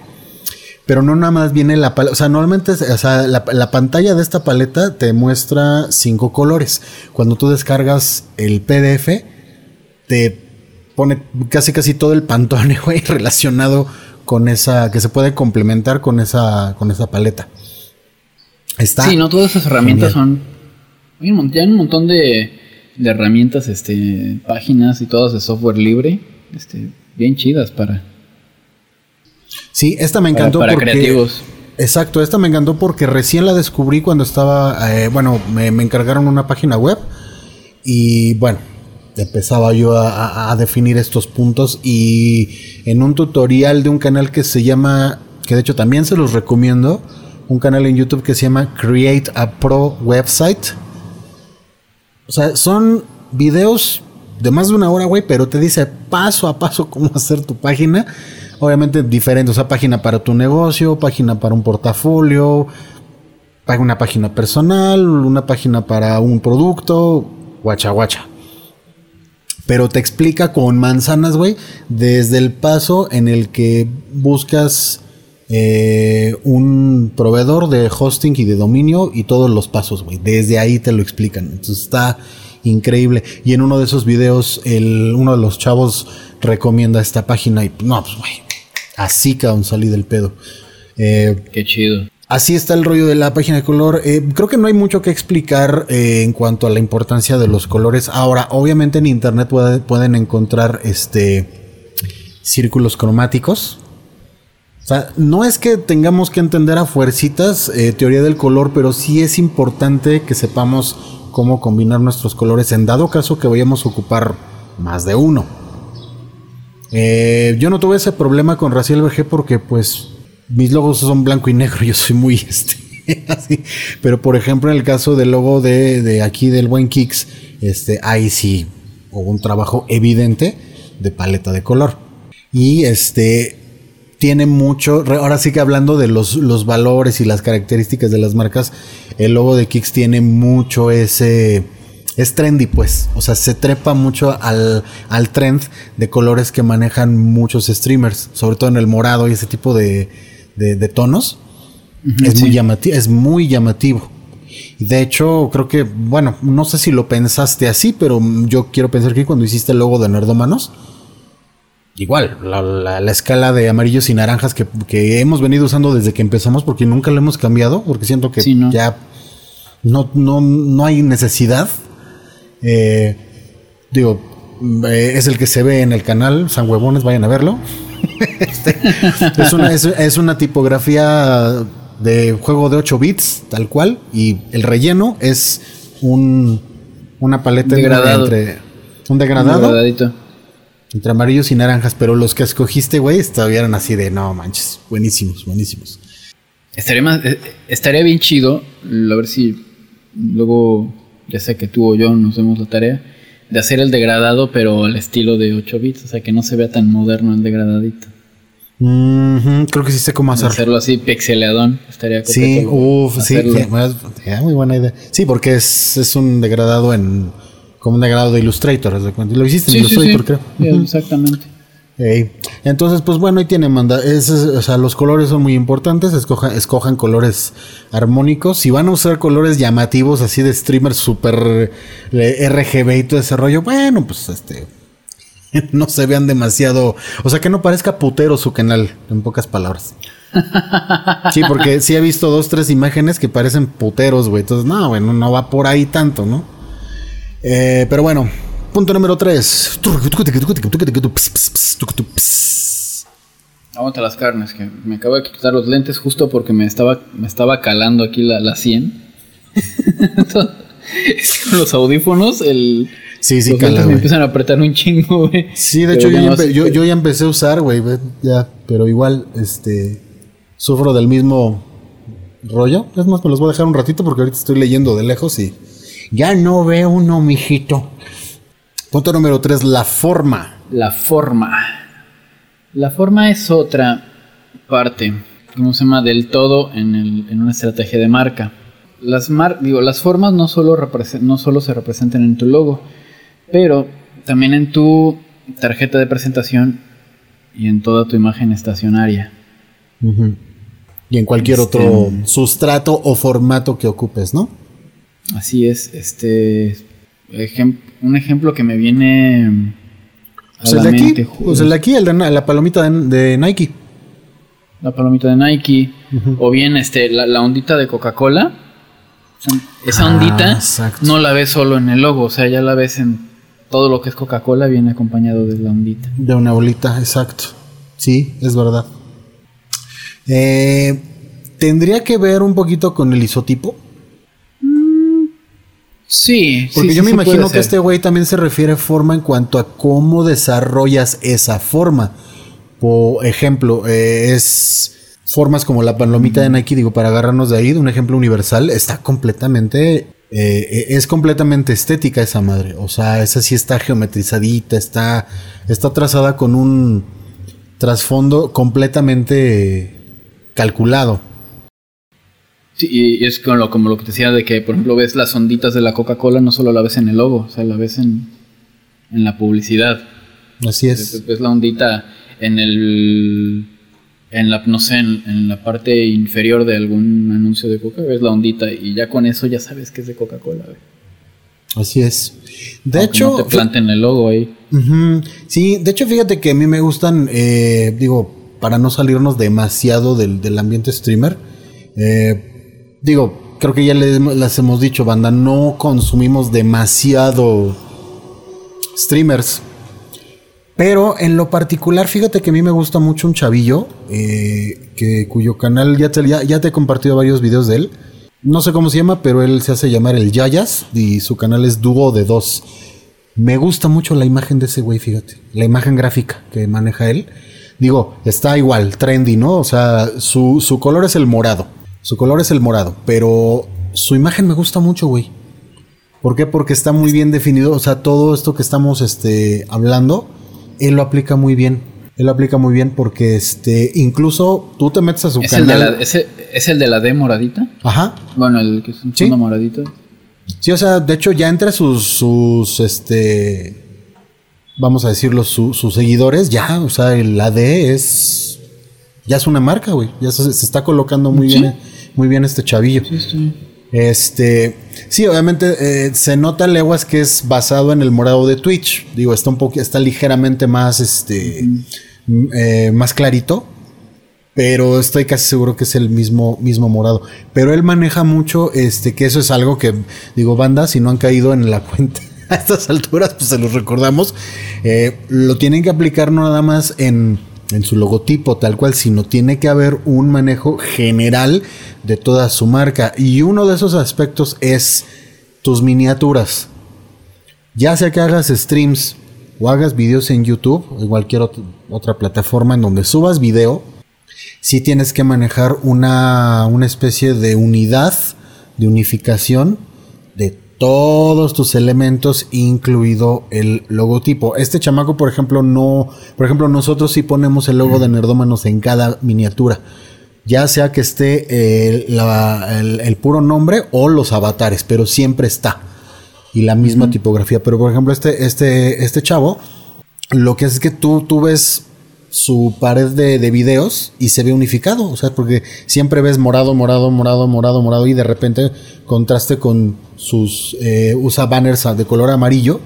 Pero no nada más viene la paleta, o sea, normalmente, la, la pantalla de esta paleta te muestra cinco colores. Cuando tú descargas el PDF, te pone casi casi todo el pantone, (laughs) güey, relacionado con esa, que se puede complementar con esa, con esa paleta. Está. Sí, no, todas esas herramientas son. Hay un, hay un montón de, de herramientas, este, páginas y todas de software libre, este, bien chidas para, Sí, esta me para, encantó para porque. creativos. Exacto, esta me encantó porque recién la descubrí cuando estaba, eh, bueno, me, me encargaron una página web y bueno, empezaba yo a, definir estos puntos y en un tutorial de un canal que se llama, que de hecho también se los recomiendo, un canal en YouTube que se llama Create a Pro Website. O sea, son videos de más de una hora, güey, pero te dice paso a paso cómo (laughs) hacer tu página. Obviamente diferente, o sea, página para tu negocio, página para un portafolio, una página personal, una página para un producto, guacha guacha. Pero te explica con manzanas, güey, desde el paso en el que buscas eh, un proveedor de hosting y de dominio y todos los pasos, güey. Desde ahí te lo explican. Entonces está increíble. Y en uno de esos videos, uno de los chavos recomienda esta página y no, pues güey, así cabrón salí del pedo. Eh, Qué chido. Así está el rollo de la página de color. Eh, creo que no hay mucho que explicar eh, en cuanto a la importancia de los colores. Ahora, obviamente en internet pueden encontrar este círculos cromáticos. O sea, no es que tengamos que entender a fuercitas eh, teoría del color, pero sí es importante que sepamos cómo combinar nuestros colores en dado caso que vayamos a ocupar más de uno. yo no tuve ese problema con Raciel VG porque pues mis logos son blanco y negro, (laughs) yo soy muy este, (laughs) así. Pero por ejemplo, en el caso del logo de, aquí del buen Kicks, este, ahí sí hubo un trabajo evidente de paleta de color. Y este tiene mucho, ahora sí que hablando de los, los valores y las características de las marcas, el logo de Kicks tiene mucho ese es trendy, pues. O sea, se trepa mucho al, al, trend de colores que manejan muchos streamers, sobre todo en el morado y ese tipo de, de, tonos, es, muy llamativo, es muy llamativo. De hecho, creo que, bueno, no sé si lo pensaste así, pero yo quiero pensar que cuando hiciste el logo de Nerdomanos, igual, la, escala de amarillos y naranjas que, hemos venido usando desde que empezamos, porque nunca lo hemos cambiado, porque siento que ya no, no, no hay necesidad. Eh, digo, eh, es el que se ve en el canal, San Huevones, vayan a verlo. (laughs) Este, es, una, tipografía de juego de 8 bits, tal cual, y el relleno es un, una paleta entre un degradado entre amarillos y naranjas, pero los que escogiste, güey, eran así de no manches, buenísimos, buenísimos. Estaría más, eh, estaría bien chido, a ver si luego ya sé que tú o yo nos hacemos la tarea de hacer el degradado, pero al estilo de 8 bits, o sea, que no se vea tan moderno el degradadito. Creo que sí sé cómo hacerlo. Hacerlo así pixeleadón, estaría Sí, uff, sí, muy buena idea. Sí, porque es, es un degradado en como un degradado de Illustrator, Lo hiciste en Illustrator, creo. exactamente. Entonces, pues bueno, ahí tiene manda. o sea, los colores son muy importantes. escojan colores armónicos. Si van a usar colores llamativos así de streamers super RGB y todo ese rollo, bueno, pues este. (laughs) No se vean demasiado. O sea, que no parezca putero su canal, en pocas palabras. (laughs) Sí, porque sí he visto dos, tres imágenes que parecen puteros, güey. Entonces, no, bueno, no va por ahí tanto, ¿no? Eh, pero bueno, Punto número 3. Aguanta las carnes, que me acabo de quitar los lentes justo porque me estaba, me estaba calando aquí la, la 100. (laughs) con los audífonos, el. Sí, sí, los cala, me empiezan a apretar un chingo, güey. Sí, de hecho yo ya, yo, yo ya, empecé a usar, güey, ya, pero igual, este, sufro del mismo rollo. Es más, me los voy a dejar un ratito porque ahorita estoy leyendo de lejos y ya no veo uno, mijito. Punto número 3, la forma. La forma. La forma es otra parte, ¿cómo se llama? Del todo en, el, en una estrategia de marca. Las, mar, digo, las formas no solo, no solo se representan en tu logo, pero también en tu tarjeta de presentación y en toda tu imagen estacionaria. Y en cualquier este, otro sustrato o formato que ocupes, ¿no? Así es, este un ejemplo que me viene a pues la el de mente, aquí, pues el de aquí, el de la palomita de, Nike. La palomita de Nike. O bien este, la, ondita de Coca-Cola. Esa ah, ondita no la ves solo en el logo, o sea, ya la ves en todo lo que es Coca-Cola, viene acompañado de la ondita. De una bolita, exacto. Sí, es verdad. Eh, Tendría que ver un poquito con el isotipo. Sí, porque yo me imagino que este güey también se refiere a forma en cuanto a cómo desarrollas esa forma. Por ejemplo, eh, es formas como la palomita de Nike, digo, para agarrarnos de ahí, de un ejemplo universal, está completamente, eh, es completamente estética esa madre. O sea, esa sí está geometrizadita, está, está trazada con un trasfondo completamente calculado. Sí, y es como lo, como lo que te decía de que, por ejemplo, ves las onditas de la Coca-Cola, no solo la ves en el logo, o sea, la ves en, en la publicidad. Así es. Ves la ondita en el. En la, no sé, en, la parte inferior de algún anuncio de Coca, ves la ondita y ya con eso ya sabes que es de Coca-Cola. Así es. De hecho. No te planten el logo ahí. Sí, de hecho, fíjate que a mí me gustan, eh, digo, para no salirnos demasiado del, ambiente streamer. Eh, digo, creo que ya les, hemos dicho, banda, no consumimos demasiado streamers. Pero en lo particular, fíjate que a mí me gusta mucho un chavillo, eh, que, cuyo canal ya te, ya te he compartido varios videos de él. No sé cómo se llama, pero él se hace llamar el Yayas y su canal es Dúo de Dos. Me gusta mucho la imagen de ese güey, fíjate. La imagen gráfica que maneja él. Digo, está igual, trendy, ¿no? O sea, su, su color es el morado. Su color es el morado, pero su imagen me gusta mucho, güey. ¿Por qué? Porque está muy bien definido. O sea, todo esto que estamos este, hablando, él lo aplica muy bien. Él lo aplica muy bien porque este, incluso tú te metes a su canal. ¿Es el de la D moradita? Ajá. Bueno, el que es un ¿Sí? moradito. Sí, o sea, de hecho ya entre sus, sus este, vamos a decirlo, sus seguidores, ya, o sea, el AD es, ya es una marca, güey. Ya se, está colocando muy bien, muy bien este chavillo. Sí, sí. Este, sí, obviamente eh, se nota leguas que es basado en el morado de Twitch. Digo, está un poco, está ligeramente más, este, eh, más clarito pero estoy casi seguro que es el mismo, mismo morado. Pero él maneja mucho, este, que eso es algo que, digo, banda, si no han caído en la (laughs) cuenta a estas alturas, pues se los recordamos. Eh, lo tienen que aplicar no nada más en, en su logotipo tal cual, sino tiene que haber un manejo general de toda su marca. Y uno de esos aspectos es tus miniaturas. Ya sea que hagas streams o hagas videos en YouTube o cualquier otra plataforma en donde subas video, si tienes que manejar una, una especie de unidad, de unificación de todos tus elementos, incluido el logotipo. Este chamaco, por ejemplo, no, por ejemplo, nosotros sí ponemos el logo de Nerdómanos en cada miniatura. Ya sea que esté eh, el, puro nombre o los avatares, pero siempre está. Y la misma tipografía. Pero por ejemplo, este, este, este chavo, lo que es que tú, tú ves su pared de, videos y se ve unificado. O sea, porque siempre ves morado, morado, morado, morado, morado y de repente contraste con sus. Eh, usa banners de color amarillo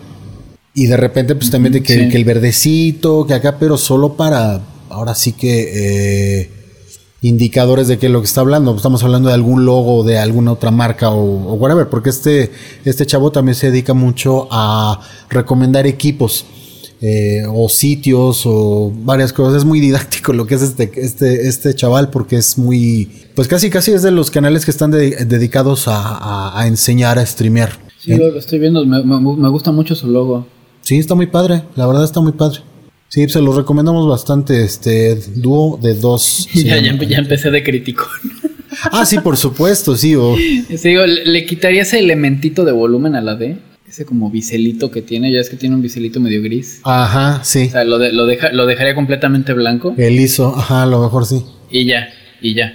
y de repente, pues también que, que, el verdecito, que acá, pero solo para. Ahora sí que. Eh, indicadores de que lo que está hablando, estamos hablando de algún logo de alguna otra marca o, o whatever, porque este, este chavo también se dedica mucho a recomendar equipos. Eh, o sitios o varias cosas. Es muy didáctico lo que es este, este, este chaval porque es muy, pues casi casi es de los canales que están dedicados a, enseñar a streamear. Sí, lo, estoy viendo, me, gusta mucho su logo. Sí, está muy padre, la verdad está muy padre. Sí, se los recomendamos bastante, este dúo de dos. (laughs) ya, ya, empecé de crítico. ah, sí, por supuesto, sí. O... Sí, ¿le quitaría ese elementito de volumen a la D? Ese como biselito que tiene, ya es que tiene un biselito medio gris. Ajá, sí. O sea, lo, lo, deja, lo dejaría completamente blanco. El liso, ajá, a lo mejor sí. Y ya, y ya.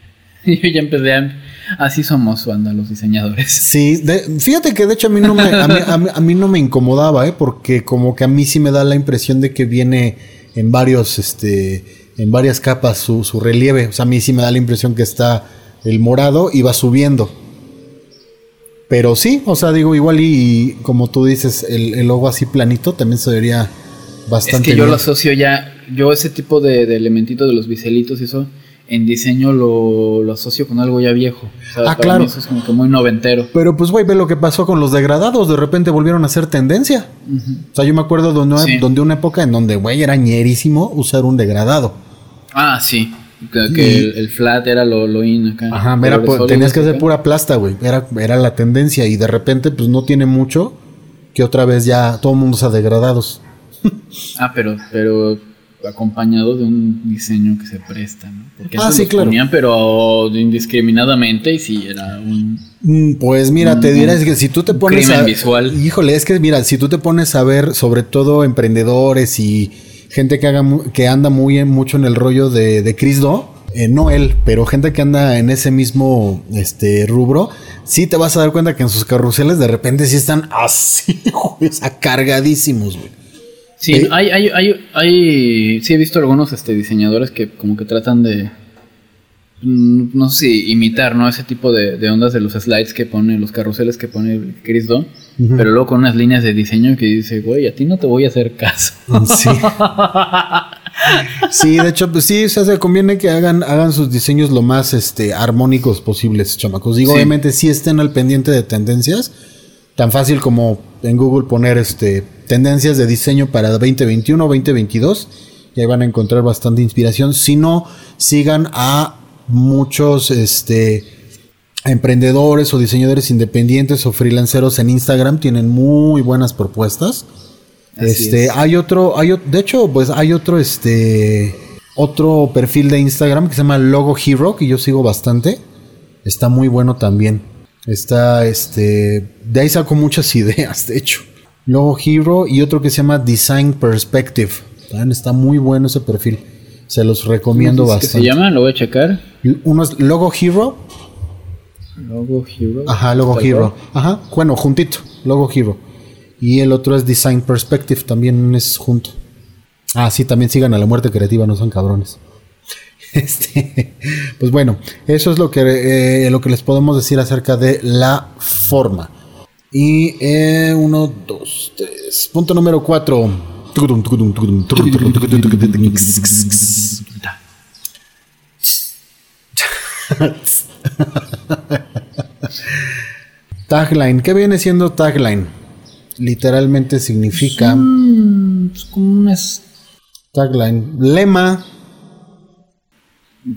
(laughs) Yo ya empecé a... Así somos, Wanda, los diseñadores. Sí, fíjate que de hecho a mí no me, a mí, no me incomodaba, ¿eh? Porque como que a mí sí me da la impresión de que viene en varios, este, en varias capas su, su relieve. O sea, a mí sí me da la impresión que está el morado y va subiendo. Pero sí, o sea, digo, igual y, como tú dices, el, logo así planito también se vería bastante. Es que yo lo asocio ya, yo ese tipo de, de elementitos de los biselitos y eso, en diseño lo, lo, asocio con algo ya viejo. ah, claro. eso es como que muy noventero. Pero pues, güey, ve lo que pasó con los degradados. De repente volvieron a ser tendencia. O sea, yo me acuerdo de donde una época en donde, güey, era ñerísimo usar un degradado. Ah, sí. Que, el, flat era lo, lo in acá. Ajá, tenías que hacer pura plasta, güey. Era, era la tendencia y de repente, pues no tiene mucho que otra vez ya todo el mundo se ha degradados. (laughs) ah, pero, pero acompañado de un diseño que se presta, ¿no? Porque ah, sí, claro. Ponían, pero indiscriminadamente y sí, era un... Mm, pues mira, te diré que si tú te pones a... visual. Híjole, es que mira, si tú te pones a ver sobre todo emprendedores y gente que, haga, que anda muy mucho en el rollo de, de Chris eh, no él, pero gente que anda en ese mismo este, rubro, sí te vas a dar cuenta que en sus carruseles de repente sí están (laughs) así, güey, cargadísimos, güey. Sí, eh, hay, hay, hay, hay, sí he visto algunos este, diseñadores que como que tratan de, mm, no sé si imitar, ¿no? Ese tipo de, ondas de los slides que pone, los carruseles que pone Chris Pero luego con unas líneas de diseño que dice, güey, a ti no te voy a hacer caso. (laughs) Sí. sí, de hecho, pues sí, se conviene que hagan, hagan sus diseños lo más este, armónicos posibles, chamacos. Digo, obviamente sí estén al pendiente de tendencias. Tan fácil como en Google poner este tendencias de diseño para 2021 2022 y ahí van a encontrar bastante inspiración. Si no, sigan a muchos este emprendedores o diseñadores independientes o freelanceros en Instagram tienen muy buenas propuestas. este, hay otro, hay de hecho, pues hay otro este otro perfil de Instagram que se llama Logo Hero que yo sigo bastante. Está muy bueno también. Está este, de ahí saco muchas (laughs) ideas, de hecho. Logo Hero y otro que se llama Design Perspective. También está muy bueno ese perfil. Se los recomiendo bastante. ¿Qué se llama? Lo voy a checar. Uno es Logo Hero Logo Hero. Ajá, Logo Hero. Ajá, bueno, juntito, Logo Hero. Y el otro es Design Perspective, también es junto. Ah, sí, también sigan a la muerte creativa, no son cabrones. Este, pues bueno, eso es lo que, eh, lo que les podemos decir acerca de la forma. Y eh, uno, dos, tres. Punto número cuatro. (laughs) tagline. ¿Qué viene siendo tagline? Literalmente significa. Pues como Tagline. Lema.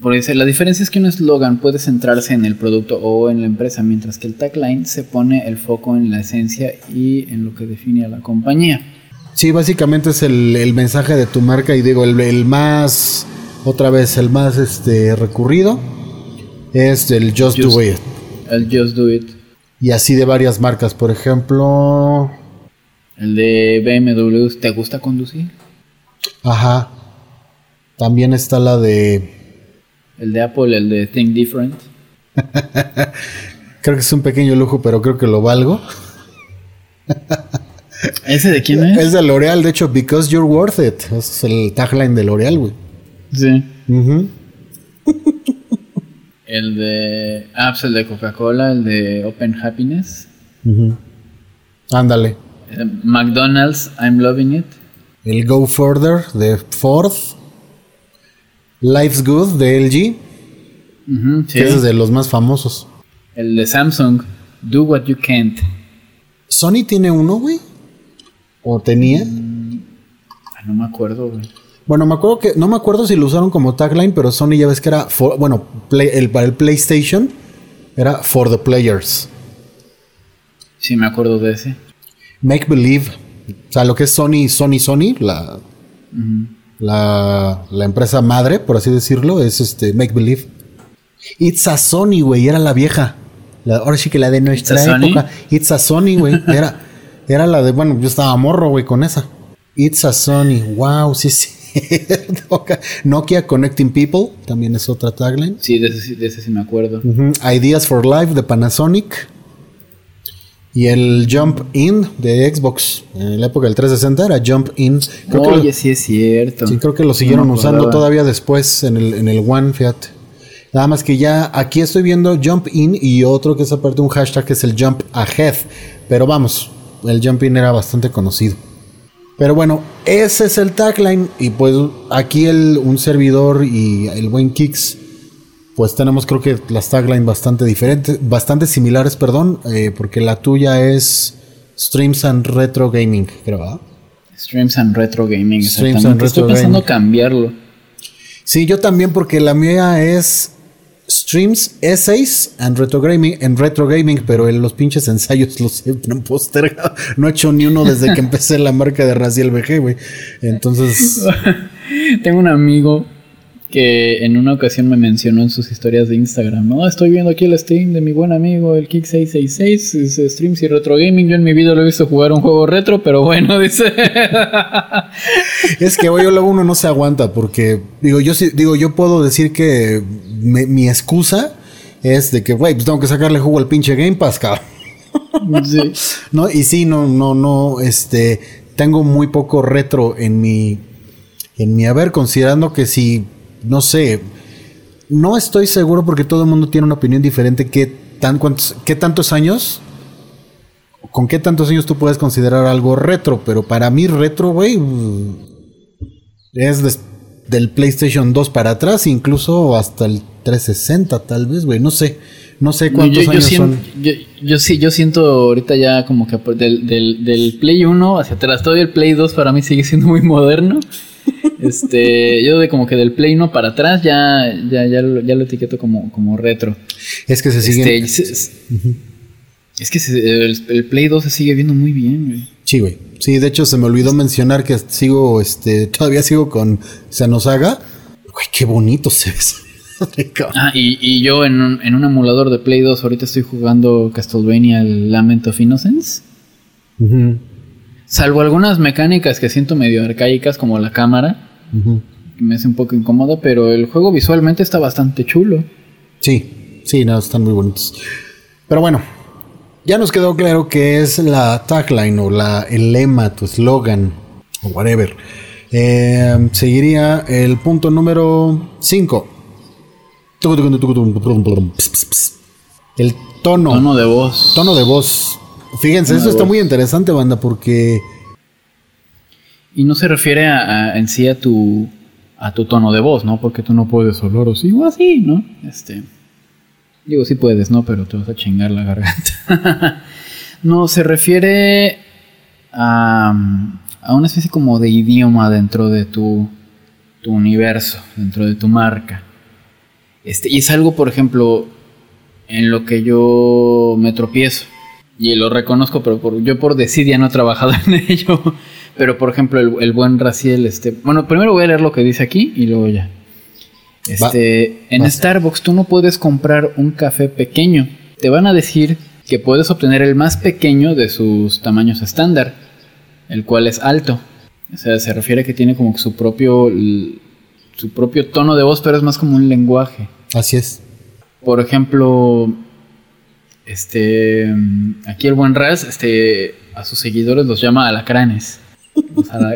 Por eso, la diferencia es que un eslogan puede centrarse en el producto o en la empresa, mientras que el tagline se pone el foco en la esencia y en lo que define a la compañía. Sí, básicamente es el, mensaje de tu marca y digo, el, el, más, otra vez, el más este, recurrido es el Just, Do It. El Just Do It. Y así de varias marcas, por ejemplo... El de BMW, ¿te gusta conducir? Ajá. También está la de... El de Apple, el de Think Different. (laughs) creo que es un pequeño lujo, pero creo que lo valgo. (laughs) ¿Ese de quién es? Es de L'Oreal, de hecho, Because You're Worth It. es el tagline de L'Oreal, güey. Sí. (laughs) El de. Ah, pues el de Coca-Cola, el de Open Happiness. Ándale. McDonald's, I'm loving it. El Go Further de Ford. Life's Good de LG. Que es de los más famosos. El de Samsung, Do What You Can't. ¿Sony tiene uno, güey? ¿O tenía? Mm, no me acuerdo, güey. Bueno, me acuerdo que no me acuerdo si lo usaron como tagline, pero Sony ya ves que era bueno, el, para el PlayStation era for the players. Sí, me acuerdo de ese. Make Believe, o sea, lo que es Sony, Sony, Sony, la, la, la, empresa madre, por así decirlo, es este Make Believe. It's a Sony, güey, era la vieja. ahora sí que la de nuestra época. It's a Sony, güey. Era, era la de, bueno, yo estaba morro, güey, con esa. It's a Sony. Wow, sí, sí. (laughs) Nokia Connecting People, también es otra tagline. Sí, de ese, sí me acuerdo. Ideas for Life de Panasonic. Y el Jump In de Xbox. En la época del 360 era Jump In. Oye, sí es cierto. Sí, creo que lo siguieron usando todavía después en el, en el One, fíjate. Nada más que ya aquí estoy viendo Jump In y otro que es aparte un hashtag que es el Jump Ahead. Pero vamos, el Jump In era bastante conocido. Pero bueno, ese es el tagline. Y pues aquí el, un servidor y el buen Kicks, pues tenemos creo que las taglines bastante diferentes, bastante similares, perdón, eh, porque la tuya es Streams and Retro Gaming, creo, Streams and Retro Gaming, Streams and Retro Estoy pensando cambiarlo. Sí, yo también, porque la mía es streams, essays and retro gaming, en retro gaming, pero en los pinches ensayos los he postergado. (laughs) No he hecho ni uno desde que (laughs) empecé la marca de Raciel BG, güey. Entonces. Tengo un amigo que en una ocasión me mencionó en sus historias de Instagram, ¿no? Estoy viendo aquí el stream de mi buen amigo, el Kick666, es streams y retro gaming. Yo en mi vida lo he visto jugar un juego retro, pero bueno, (laughs) dice. es que, güey, luego uno no se aguanta porque, digo, yo sí, digo, yo puedo decir que mi excusa es de que, güey, pues tengo que sacarle jugo al pinche Game Pass, cabrón. (laughs) Sí. ¿No? Y sí, no, no, no, este, tengo muy poco retro en mi, en mi haber, considerando que si no sé, no estoy seguro porque todo el mundo tiene una opinión diferente. ¿Qué, tan, cuántos, ¿qué tantos años con qué tantos años tú puedes considerar algo retro, pero para mí retro, güey, es del PlayStation 2 para atrás, incluso hasta el 360 tal vez, güey, no sé. No sé cuántos años son. Yo, sí, yo siento ahorita ya como que del, del, Play 1 hacia atrás, todavía el Play 2 para mí sigue siendo muy moderno. Este, yo de como que del Play 1 para atrás ya, ya, ya, lo, ya lo etiqueto como, como retro. Es que se sigue. Este, es, que el, Play 2 se sigue viendo muy bien, güey. Sí, güey. Sí, de hecho se me olvidó mencionar que sigo, este, todavía sigo con Sanosaga. Güey, qué bonito se ve. ah, y, yo en un, en un, emulador de Play 2 ahorita estoy jugando Castlevania el Lament of Innocence. Salvo algunas mecánicas que siento medio arcaicas como la cámara. Que me hace un poco incómodo, pero el juego visualmente está bastante chulo. Sí, sí, no, están muy bonitos. Pero bueno, ya nos quedó claro que es la tagline o la, el lema, tu eslogan o whatever. Eh, seguiría el punto número 5. El tono. Tono de voz. Tono de voz. Fíjense, esto está muy interesante, banda, porque. Y no se refiere a, en sí a tu, a tu tono de voz, ¿no? Porque tú no puedes hablar así o así, ¿no? Este. Digo, sí puedes, ¿no? Pero te vas a chingar la garganta. (laughs) no, se refiere a, a una especie como de idioma dentro de tu, tu universo, dentro de tu marca. Este, y es algo, por ejemplo, en lo que yo me tropiezo. Y lo reconozco, pero por, yo por desidia no he trabajado (laughs) en ello. Pero, por ejemplo, el, buen Raciel, este... Bueno, primero voy a leer lo que dice aquí y luego ya. Este, en Starbucks tú no puedes comprar un café pequeño. Te van a decir que puedes obtener el más pequeño de sus tamaños estándar, el cual es alto. O sea, se refiere a que tiene como su propio su propio tono de voz, pero es más como un lenguaje. Así es. Por ejemplo, este, aquí el buen Raz, este, a sus seguidores los llama alacranes.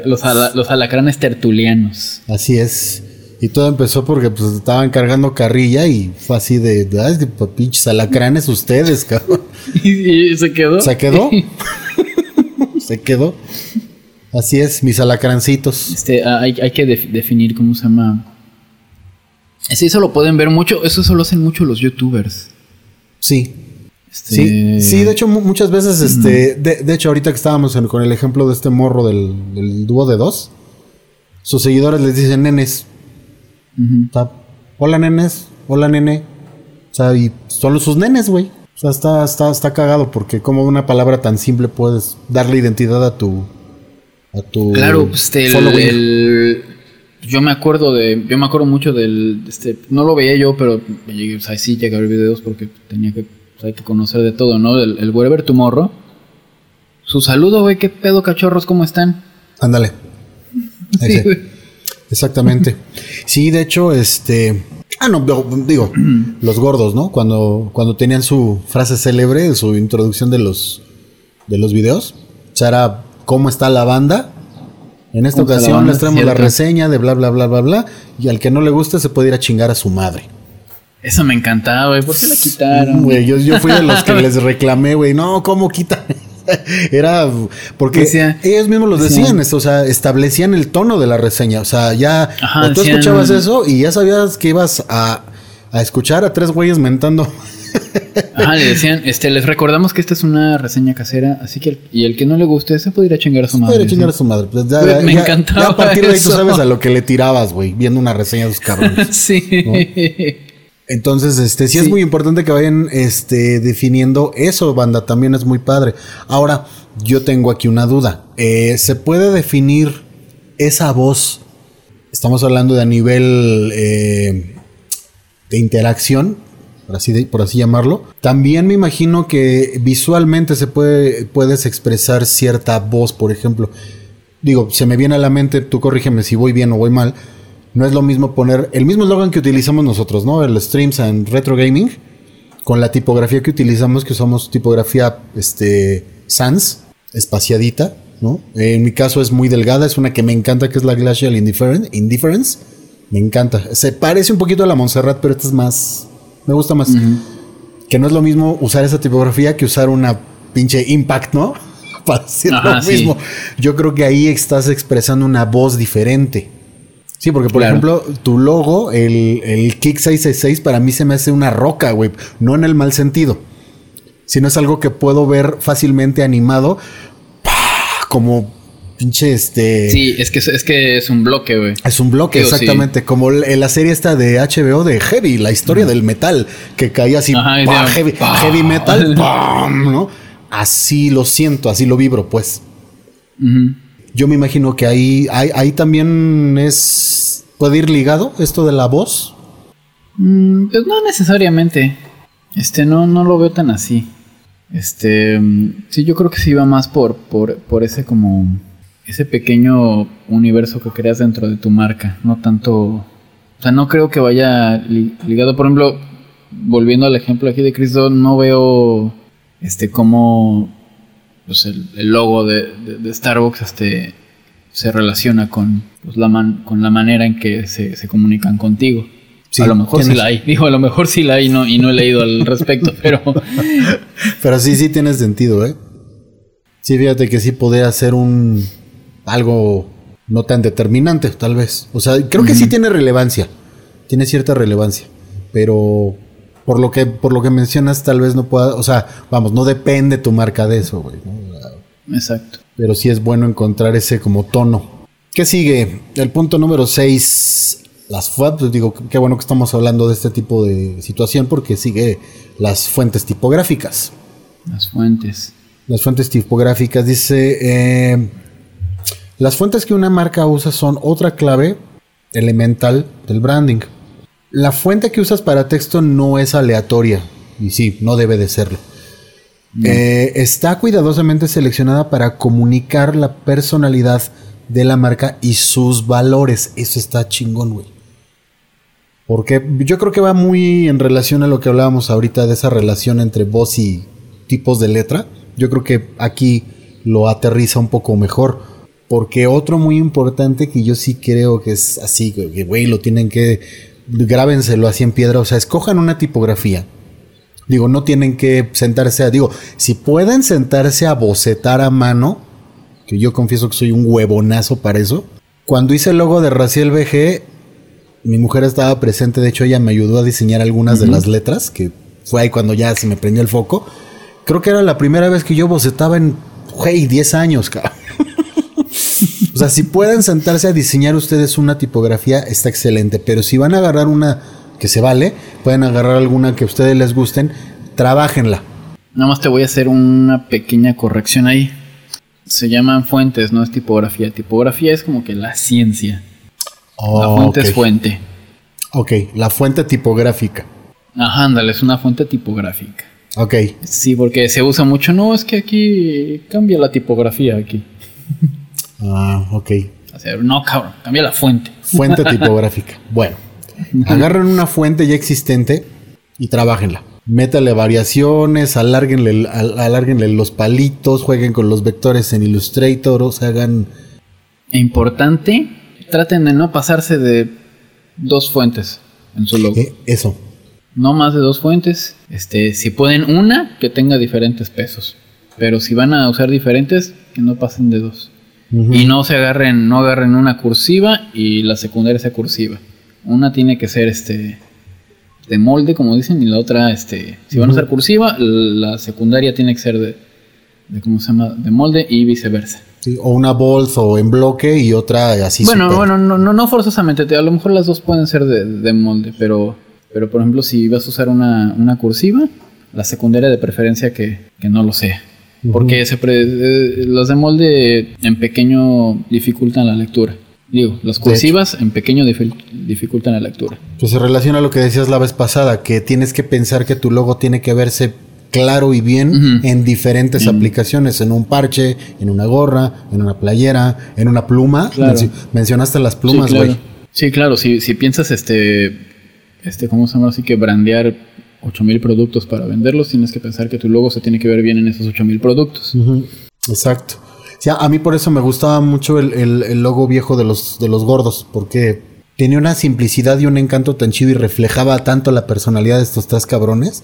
Los, alacranes tertulianos. Así es. Y todo empezó porque pues estaban cargando carrilla y fue así de, ay, pinches alacranes ustedes, cabrón. (laughs) ¿Y, se quedó? ¿Se quedó? (laughs) se quedó. Así es, mis alacrancitos. Este, ah, hay, que definir cómo se llama. Sí, eso lo pueden ver mucho. Eso solo hacen mucho los youtubers. Sí. Este, sí, sí, de hecho, muchas veces, este, de, hecho, ahorita que estábamos con el ejemplo de este morro del, dúo de dos, sus seguidores les dicen nenes. hola nenes, hola nene. O sea, y son sus nenes, güey. O sea, está, está, está cagado porque como una palabra tan simple puedes darle identidad a tu, claro, pues el, yo me acuerdo de, yo me acuerdo mucho del, este, no lo veía yo, pero o sea, sí llegué a ver videos porque tenía que, hay que conocer de todo, ¿no? El, el Wherever Tomorrow. Su saludo, güey, qué pedo, cachorros, ¿cómo están? Ándale. (laughs) Sí, Exactamente. Sí, de hecho, este. Ah, no, digo, (clears throat) los gordos, ¿no? Cuando, cuando tenían su frase célebre, su introducción de los, de los videos. O sea, era cómo está la banda. En esta ocasión les traemos la reseña de bla, bla, bla, bla, bla. Y al que no le guste se puede ir a chingar a su madre. Eso me encantaba, güey. ¿Por qué la quitaron? Güey, yo, yo, fui de los que (laughs) les reclamé, güey. No, ¿cómo quitan? (laughs) Era porque ellos mismos lo decían, esto, o sea, establecían el tono de la reseña. O sea, ya tú escuchabas eso y ya sabías que ibas a, a escuchar a tres güeyes mentando (laughs) Ajá, le decían, este, les recordamos que esta es una reseña casera, así que y el que no le guste se puede ir a chingar a su madre. Puede ir a chingar a su madre. Pues me encantaba. Ya a partir de ahí tú sabes a lo que le tirabas, güey, viendo una reseña de los cabrones. sí. Entonces, este, sí, es muy importante que vayan este, definiendo eso, banda, también es muy padre. Ahora, yo tengo aquí una duda. Eh, ¿Se puede definir esa voz? Estamos hablando de a nivel eh, de interacción por así, por así llamarlo. También me imagino que visualmente se puede, puedes expresar cierta voz, por ejemplo. Digo, se me viene a la mente, tú corrígeme si voy bien o voy mal. No es lo mismo poner el mismo eslogan que utilizamos nosotros, ¿no? El Streams and Retro Gaming, con la tipografía que utilizamos, que usamos tipografía este, Sans, espaciadita, ¿no? En mi caso es muy delgada, es una que me encanta, que es la Glacial Indifference. Me encanta. Se parece un poquito a la Montserrat, pero esta es más, me gusta más. Que no es lo mismo usar esa tipografía que usar una pinche impact, ¿no? (laughs) Para decir lo mismo. Yo creo que ahí estás expresando una voz diferente. Sí, porque por ejemplo, tu logo, el, el Kick 666, para mí se me hace una roca, güey. No en el mal sentido. Sino es algo que puedo ver fácilmente animado. Como pinche este. Sí, es que es, que es un bloque, güey. Es un bloque, exactamente. Como en la serie esta de HBO de Heavy, la historia del metal, que caía así, heavy, heavy, metal, (laughs) ¿no? Así lo siento, así lo vibro, pues. Yo me imagino que ahí, ahí, también es. ¿Puede ir ligado esto de la voz? Mm, pues no necesariamente. Este, no, no lo veo tan así. Este, mm, sí, yo creo que sí va más por, por, por ese como, ese pequeño universo que creas dentro de tu marca, no tanto, o sea, no creo que vaya ligado, por ejemplo, volviendo al ejemplo aquí de Cristo, no veo, este, como pues el, logo de, Starbucks este, se relaciona con, pues, la con la manera en que se, comunican contigo. a lo mejor sí la hay. Dijo, a lo mejor sí la hay no, y no he leído al respecto, (laughs) pero... pero sí, sí tiene sentido, ¿eh? Sí, fíjate que sí podría ser un... algo no tan determinante, tal vez. O sea, creo que sí tiene relevancia. Tiene cierta relevancia. Pero por lo que, por lo que mencionas, tal vez no pueda, o sea, vamos, no depende tu marca de eso, güey. Exacto. Pero sí es bueno encontrar ese como tono. ¿Qué sigue? El punto número 6, las fuentes, pues digo, qué bueno que estamos hablando de este tipo de situación porque sigue las fuentes tipográficas. Las fuentes. Las fuentes tipográficas, dice, eh, las fuentes que una marca usa son otra clave elemental del branding. La fuente que usas para texto no es aleatoria. Y sí, no debe de serlo. Eh, está cuidadosamente seleccionada para comunicar la personalidad de la marca y sus valores. Eso está chingón, güey. Porque yo creo que va muy en relación a lo que hablábamos ahorita de esa relación entre voz y tipos de letra. Yo creo que aquí lo aterriza un poco mejor. Porque otro muy importante que yo sí creo que es así, que güey, lo tienen que grábenselo así en piedra, o sea, escojan una tipografía. Digo, no tienen que sentarse a, digo, si pueden sentarse a bocetar a mano, que yo confieso que soy un huevonazo para eso. Cuando hice el logo de Raciel BG, mi mujer estaba presente, de hecho ella me ayudó a diseñar algunas de las letras, que fue ahí cuando ya se me prendió el foco. Creo que era la primera vez que yo bocetaba en, hey, 10 años, cabrón. O sea, si pueden sentarse a diseñar ustedes una tipografía, está excelente. Pero si van a agarrar una que se vale, pueden agarrar alguna que a ustedes les gusten, trabajenla. Nada más te voy a hacer una pequeña corrección ahí. Se llaman fuentes, no es tipografía. Tipografía es como que la ciencia. la fuente es fuente. Ok, la fuente tipográfica. Ajá, ándale, es una fuente tipográfica. Ok. Sí, porque se usa mucho. No, es que aquí cambia la tipografía aquí. (laughs) Ah, ok. no, cabrón, cambia la fuente. Fuente (laughs) tipográfica. Bueno, agarren una fuente ya existente y trabajenla. Métale variaciones, alárguenle, alárguenle los palitos, jueguen con los vectores en Illustrator, o sea, hagan... Importante, traten de no pasarse de dos fuentes en su logo. Eh, eso. No más de dos fuentes. Este, si pueden una, que tenga diferentes pesos. Pero si van a usar diferentes, que no pasen de dos. Y no se agarren, no agarren una cursiva y la secundaria sea cursiva. Una tiene que ser este de molde, como dicen, y la otra, este, si van a usar cursiva, la secundaria tiene que ser de, de ¿cómo se llama? De molde y viceversa. o una bolsa o en bloque y otra así. Bueno, bueno, no, no, no forzosamente, a lo mejor las dos pueden ser de, molde, pero, pero por ejemplo, si vas a usar una, una cursiva, la secundaria de preferencia que, que no lo sea. Porque se eh, los de molde en pequeño dificultan la lectura. Digo, las cursivas en pequeño dificultan la lectura. Pues se relaciona a lo que decías la vez pasada, que tienes que pensar que tu logo tiene que verse claro y bien en diferentes aplicaciones, en un parche, en una gorra, en una playera, en una pluma. mencionaste las plumas, güey. Sí, claro. Si, si piensas este, este, ¿cómo se llama? Así que brandear 8000 productos para venderlos, tienes que pensar que tu logo se tiene que ver bien en esos 8000 productos. Exacto. a mí por eso me gustaba mucho el, logo viejo de los, de los gordos, porque tenía una simplicidad y un encanto tan chido y reflejaba tanto la personalidad de estos tres cabrones,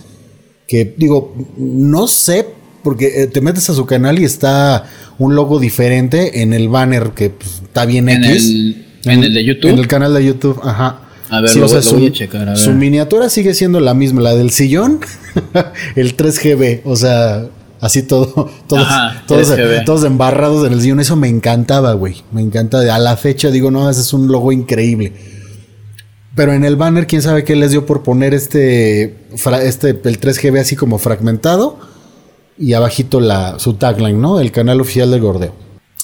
que digo, no sé porque eh, te metes a su canal y está un logo diferente en el banner que pues, está bien En X. el, en el de YouTube. En el canal de YouTube, ajá. A ver, Sí, lo, o sea, voy- lo su, voy a checar. A su ver. miniatura sigue siendo la misma, la del sillón, (laughs) el 3GB, o sea, así todo, (laughs) todos, Ajá, todos, 3GB. todos embarrados en el sillón. Eso me encantaba, güey. Me encanta. A la fecha digo, no, ese es un logo increíble. Pero en el banner, quién sabe qué les dio por poner este, este el 3GB así como fragmentado y abajito la, su tagline, ¿no? El canal oficial del Gordeo.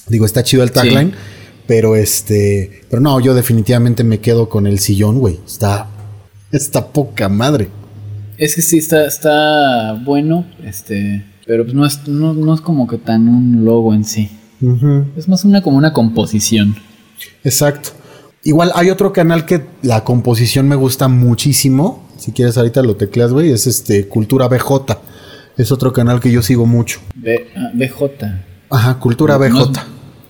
Digo, está chido el tagline, pero este, pero no, yo definitivamente me quedo con el sillón, güey. Está, está poca madre. Es que sí, está, está bueno, este, pero pues no es, no, no es como que tan un logo en sí. Es más una como una composición. Exacto. Igual hay otro canal que la composición me gusta muchísimo. Si quieres ahorita lo tecleas, güey. Es este Cultura BJ. Es otro canal que yo sigo mucho. B, ah, BJ. Ajá, Cultura ¿No BJ. es,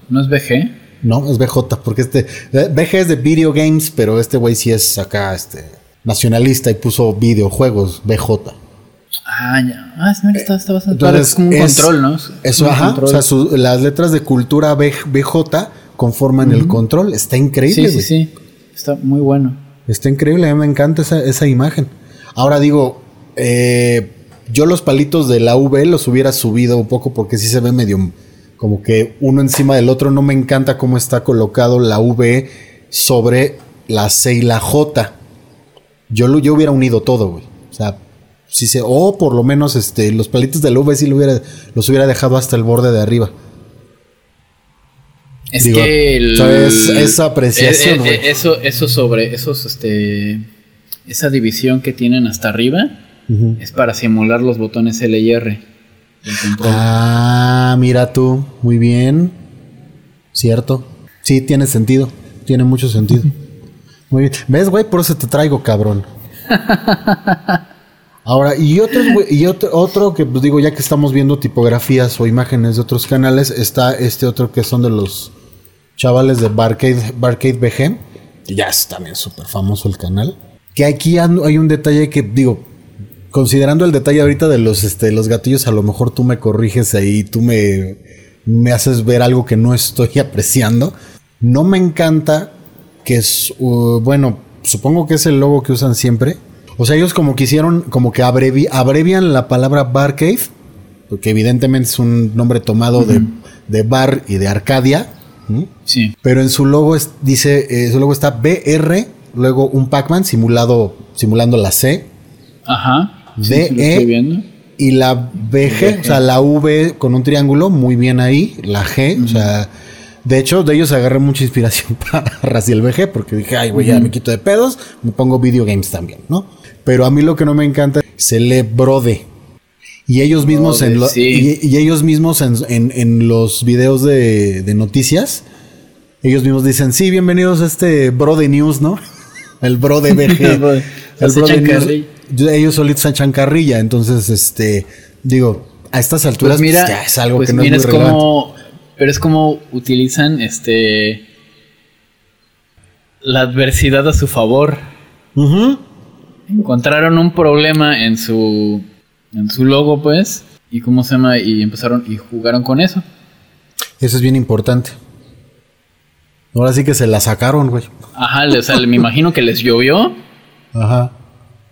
¿No es BG? No, es BJ, porque este eh, BG es de video games, pero este güey sí es acá este nacionalista y puso videojuegos BJ. Ah, ya. Ah, sí, está, está bastante Entonces. Es como un es- control, ¿no? Es Eso, ajá. control. O sea, su- las letras de Cultura BJ conforman el control. Está increíble, sí, sí, sí. Está muy bueno. Está increíble, a mí me encanta esa, esa imagen. Ahora digo, eh, yo los palitos de la V los hubiera subido un poco porque sí se ve medio como que uno encima del otro. No me encanta cómo está colocado la V sobre la C y la J. Yo, lo, yo hubiera unido todo, güey. O sea, sí se, o por lo menos este, los palitos de la V sí lo hubiera, los hubiera dejado hasta el borde de arriba. Es Digo, que el, ¿sabes? Esa apreciación, eh, eh, güey. eso, eso sobre esos, este, esa división que tienen hasta arriba es para simular los botones L y R. Ah, mira tú, muy bien. Cierto. Sí, tiene sentido. Tiene mucho sentido. (laughs) Muy bien. ¿Ves, güey? Por eso te traigo, cabrón. (laughs) Ahora, y otro, y otro, otro que pues digo, ya que estamos viendo tipografías o imágenes de otros canales, está este otro que son de los chavales de Barcade, Barcade BG. que Ya es también súper famoso el canal. Que aquí hay un detalle que, digo, considerando el detalle ahorita de los, este, los gatillos, a lo mejor tú me corriges ahí, tú me, me haces ver algo que no estoy (laughs) apreciando. No me encanta que es, uh, bueno, supongo que es el logo que usan siempre. O sea, ellos como quisieron, como que abrevi- abrevian la palabra Barcade, porque evidentemente es un nombre tomado de, de bar y de Arcadia. Sí. Pero en su logo es- dice, eh, su logo está BR, luego un Pac-Man simulado, simulando la C, Ajá. D, sí, E, viendo. y la BG, o sea, la V con un triángulo, muy bien ahí, la G, o sea, de hecho, de ellos agarré mucha inspiración (laughs) para Raciel BG, porque dije, ay, güey, ya me quito de pedos, me pongo video games también, ¿no? Pero a mí lo que no me encanta se lee Brode. Y ellos mismos Brode, en lo- sí. y, y ellos mismos en, en- en los videos de, de noticias, ellos mismos dicen, sí, bienvenidos a este Brode News, ¿no? (laughs) El Brode BG. (laughs) El Brode. News. Ellos solitos se echan carrilla, entonces, este, digo, a estas alturas Pues mira, pues, ya es algo pues que no mira, es muy es como, pero es como utilizan este la adversidad a su favor. Ujú. Encontraron un problema en su en su logo, pues, y cómo se llama y empezaron y jugaron con eso. Eso es bien importante. Ahora sí que se la sacaron, güey. Ajá, o sea, me imagino que les llovió Ajá.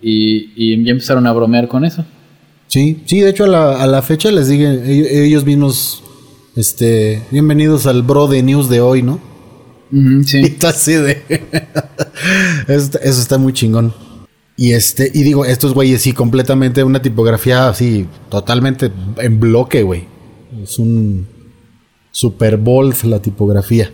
Y, y ya empezaron a bromear con eso. Sí, sí, de hecho a la, a la fecha les digo, ellos, mismos, este, bienvenidos al Bro de News de hoy, ¿no? Sí. (laughs) está así de... (laughs) eso, está- eso está muy chingón. Y este, y digo, estos güeyes sí, completamente una tipografía así, totalmente en bloque, güey. Es un super bold la tipografía.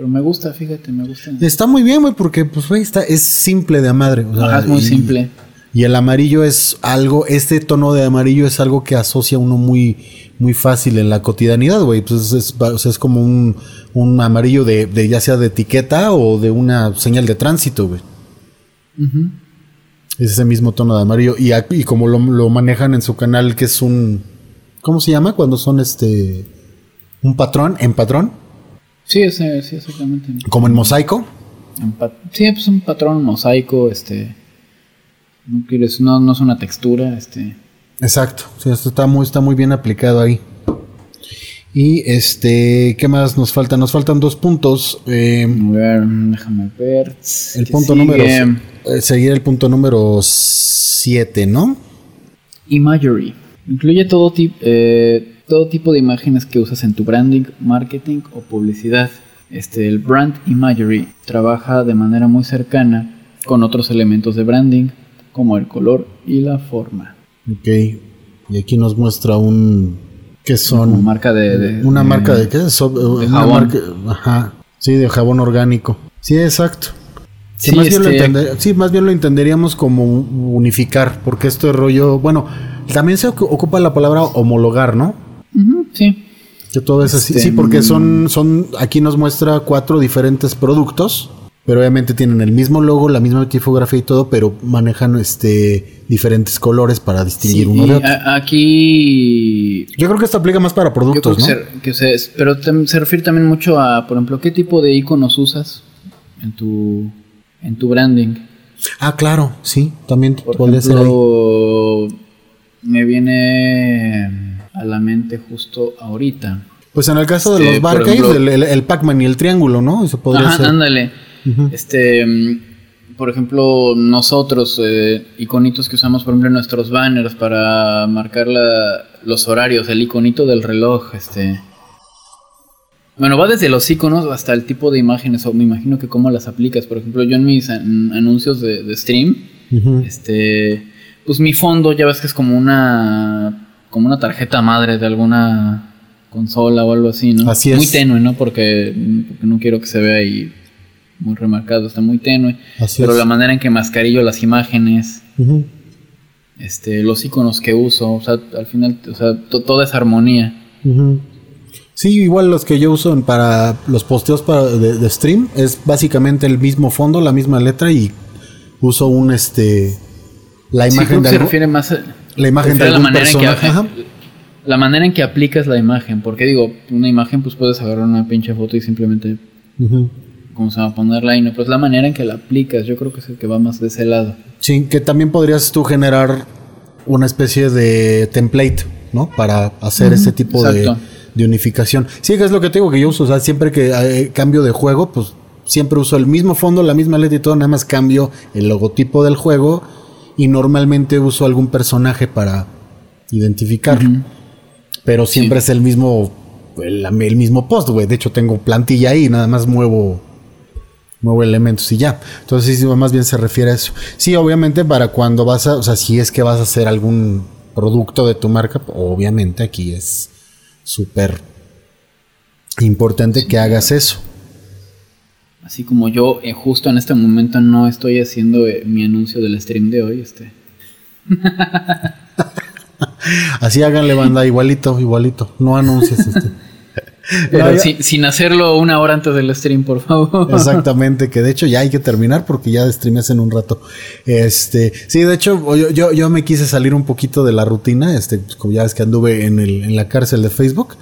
Pero me gusta, fíjate, me gusta. Está muy bien, güey, porque pues, güey, está, es simple de a madre. o sea, Ajá, es muy y- simple. Y el amarillo es algo, este tono de amarillo es algo que asocia uno muy, muy fácil en la cotidianidad, güey. Pues es, como un, un amarillo de, de ya sea de etiqueta o de una señal de tránsito, güey. Es ese mismo tono de amarillo. Y, como lo, lo manejan en su canal, que es un. ¿Cómo se llama? Cuando son este. Un patrón, en patrón, Sí, ese- sí, exactamente. como en mosaico. Sí, pues un patrón mosaico, este. No quieres, no, no es una textura, este. Exacto, sí, esto está muy, está muy bien aplicado ahí. Y este, ¿qué más nos falta? Nos faltan dos puntos. Eh, a ver, déjame ver. El punto número. Eh, seguir el punto número 7, ¿no? Imagery. Incluye todo, eh, todo tipo de imágenes que usas en tu branding, marketing o publicidad. Este, el brand imagery trabaja de manera muy cercana con otros elementos de branding, como el color y la forma. Ok. Y aquí nos muestra un que son una marca de, una marca de qué jabón. ajá sí de jabón orgánico sí exacto sí, más bien lo este- sí, más bien lo entenderíamos como unificar porque esto es rollo bueno también se ocupa la palabra homologar no sí que todo es así sí porque son son aquí nos muestra cuatro diferentes productos pero obviamente tienen el mismo logo, la misma tipografía y todo, pero manejan este diferentes colores para distinguir uno de otro. Aquí yo creo que esto aplica más para productos, ¿no? Que pero se refiere también mucho a, por ejemplo, qué tipo de iconos usas en tu en tu branding. Ah, claro, sí, también por ejemplo, Me viene a la mente justo ahorita. Pues en el caso de los barcades, el, Pac-Man y el triángulo, ¿no? Eso podría ajá, ándale. Este, mm, por ejemplo, nosotros, eh, iconitos que usamos, por ejemplo, en nuestros banners para marcar los horarios, el iconito del reloj, este. Bueno, va desde los iconos hasta el tipo de imágenes, o me imagino que cómo las aplicas. Por ejemplo, yo en mis anuncios de, stream, este, pues mi fondo ya ves que es como una, como una tarjeta madre de alguna consola o algo así, ¿no? Así es. Muy tenue, ¿no? Porque, porque no quiero que se vea ahí muy remarcado, está muy tenue. pero la manera en que mascarillo las imágenes, este, los iconos que uso, o sea, al final, o sea, toda esa armonía. Sí, igual los que yo uso para los posteos para, de, stream es básicamente el mismo fondo, la misma letra y uso un este la imagen de se refiere más la imagen de la manera En que, la manera en que aplicas la imagen, porque digo, una imagen pues puedes agarrar una pinche foto y simplemente cómo se va a ponerla ahí, ¿no? Pero es la manera en que la aplicas, yo creo que es el que va más de ese lado. Sí, que también podrías tú generar una especie de template, ¿no? Para hacer ese tipo de, unificación. Sí, que es lo que tengo que yo uso, o sea, siempre que eh, cambio de juego, pues siempre uso el mismo fondo, la misma letra y todo, nada más cambio el logotipo del juego y normalmente uso algún personaje para identificarlo. Pero siempre es el mismo el, el mismo post, güey. De hecho, tengo plantilla ahí, nada más muevo nuevo elementos y ya. Entonces, más bien se refiere a eso. Sí, obviamente, para cuando vas a, o sea, si es que vas a hacer algún producto de tu marca, obviamente aquí es súper importante que hagas eso. Así como yo eh, justo en este momento no estoy haciendo eh, mi anuncio del stream de hoy, este. (laughs) Así háganle banda, igualito, igualito. No anuncies este. (laughs) Pero sin, hacerlo una hora antes del stream, por favor. Exactamente, que de hecho ya hay que terminar porque ya streames en un rato. Este, sí, de hecho, yo, yo, me quise salir un poquito de la rutina, este, pues, como ya ves que anduve en, el, en la cárcel de Facebook.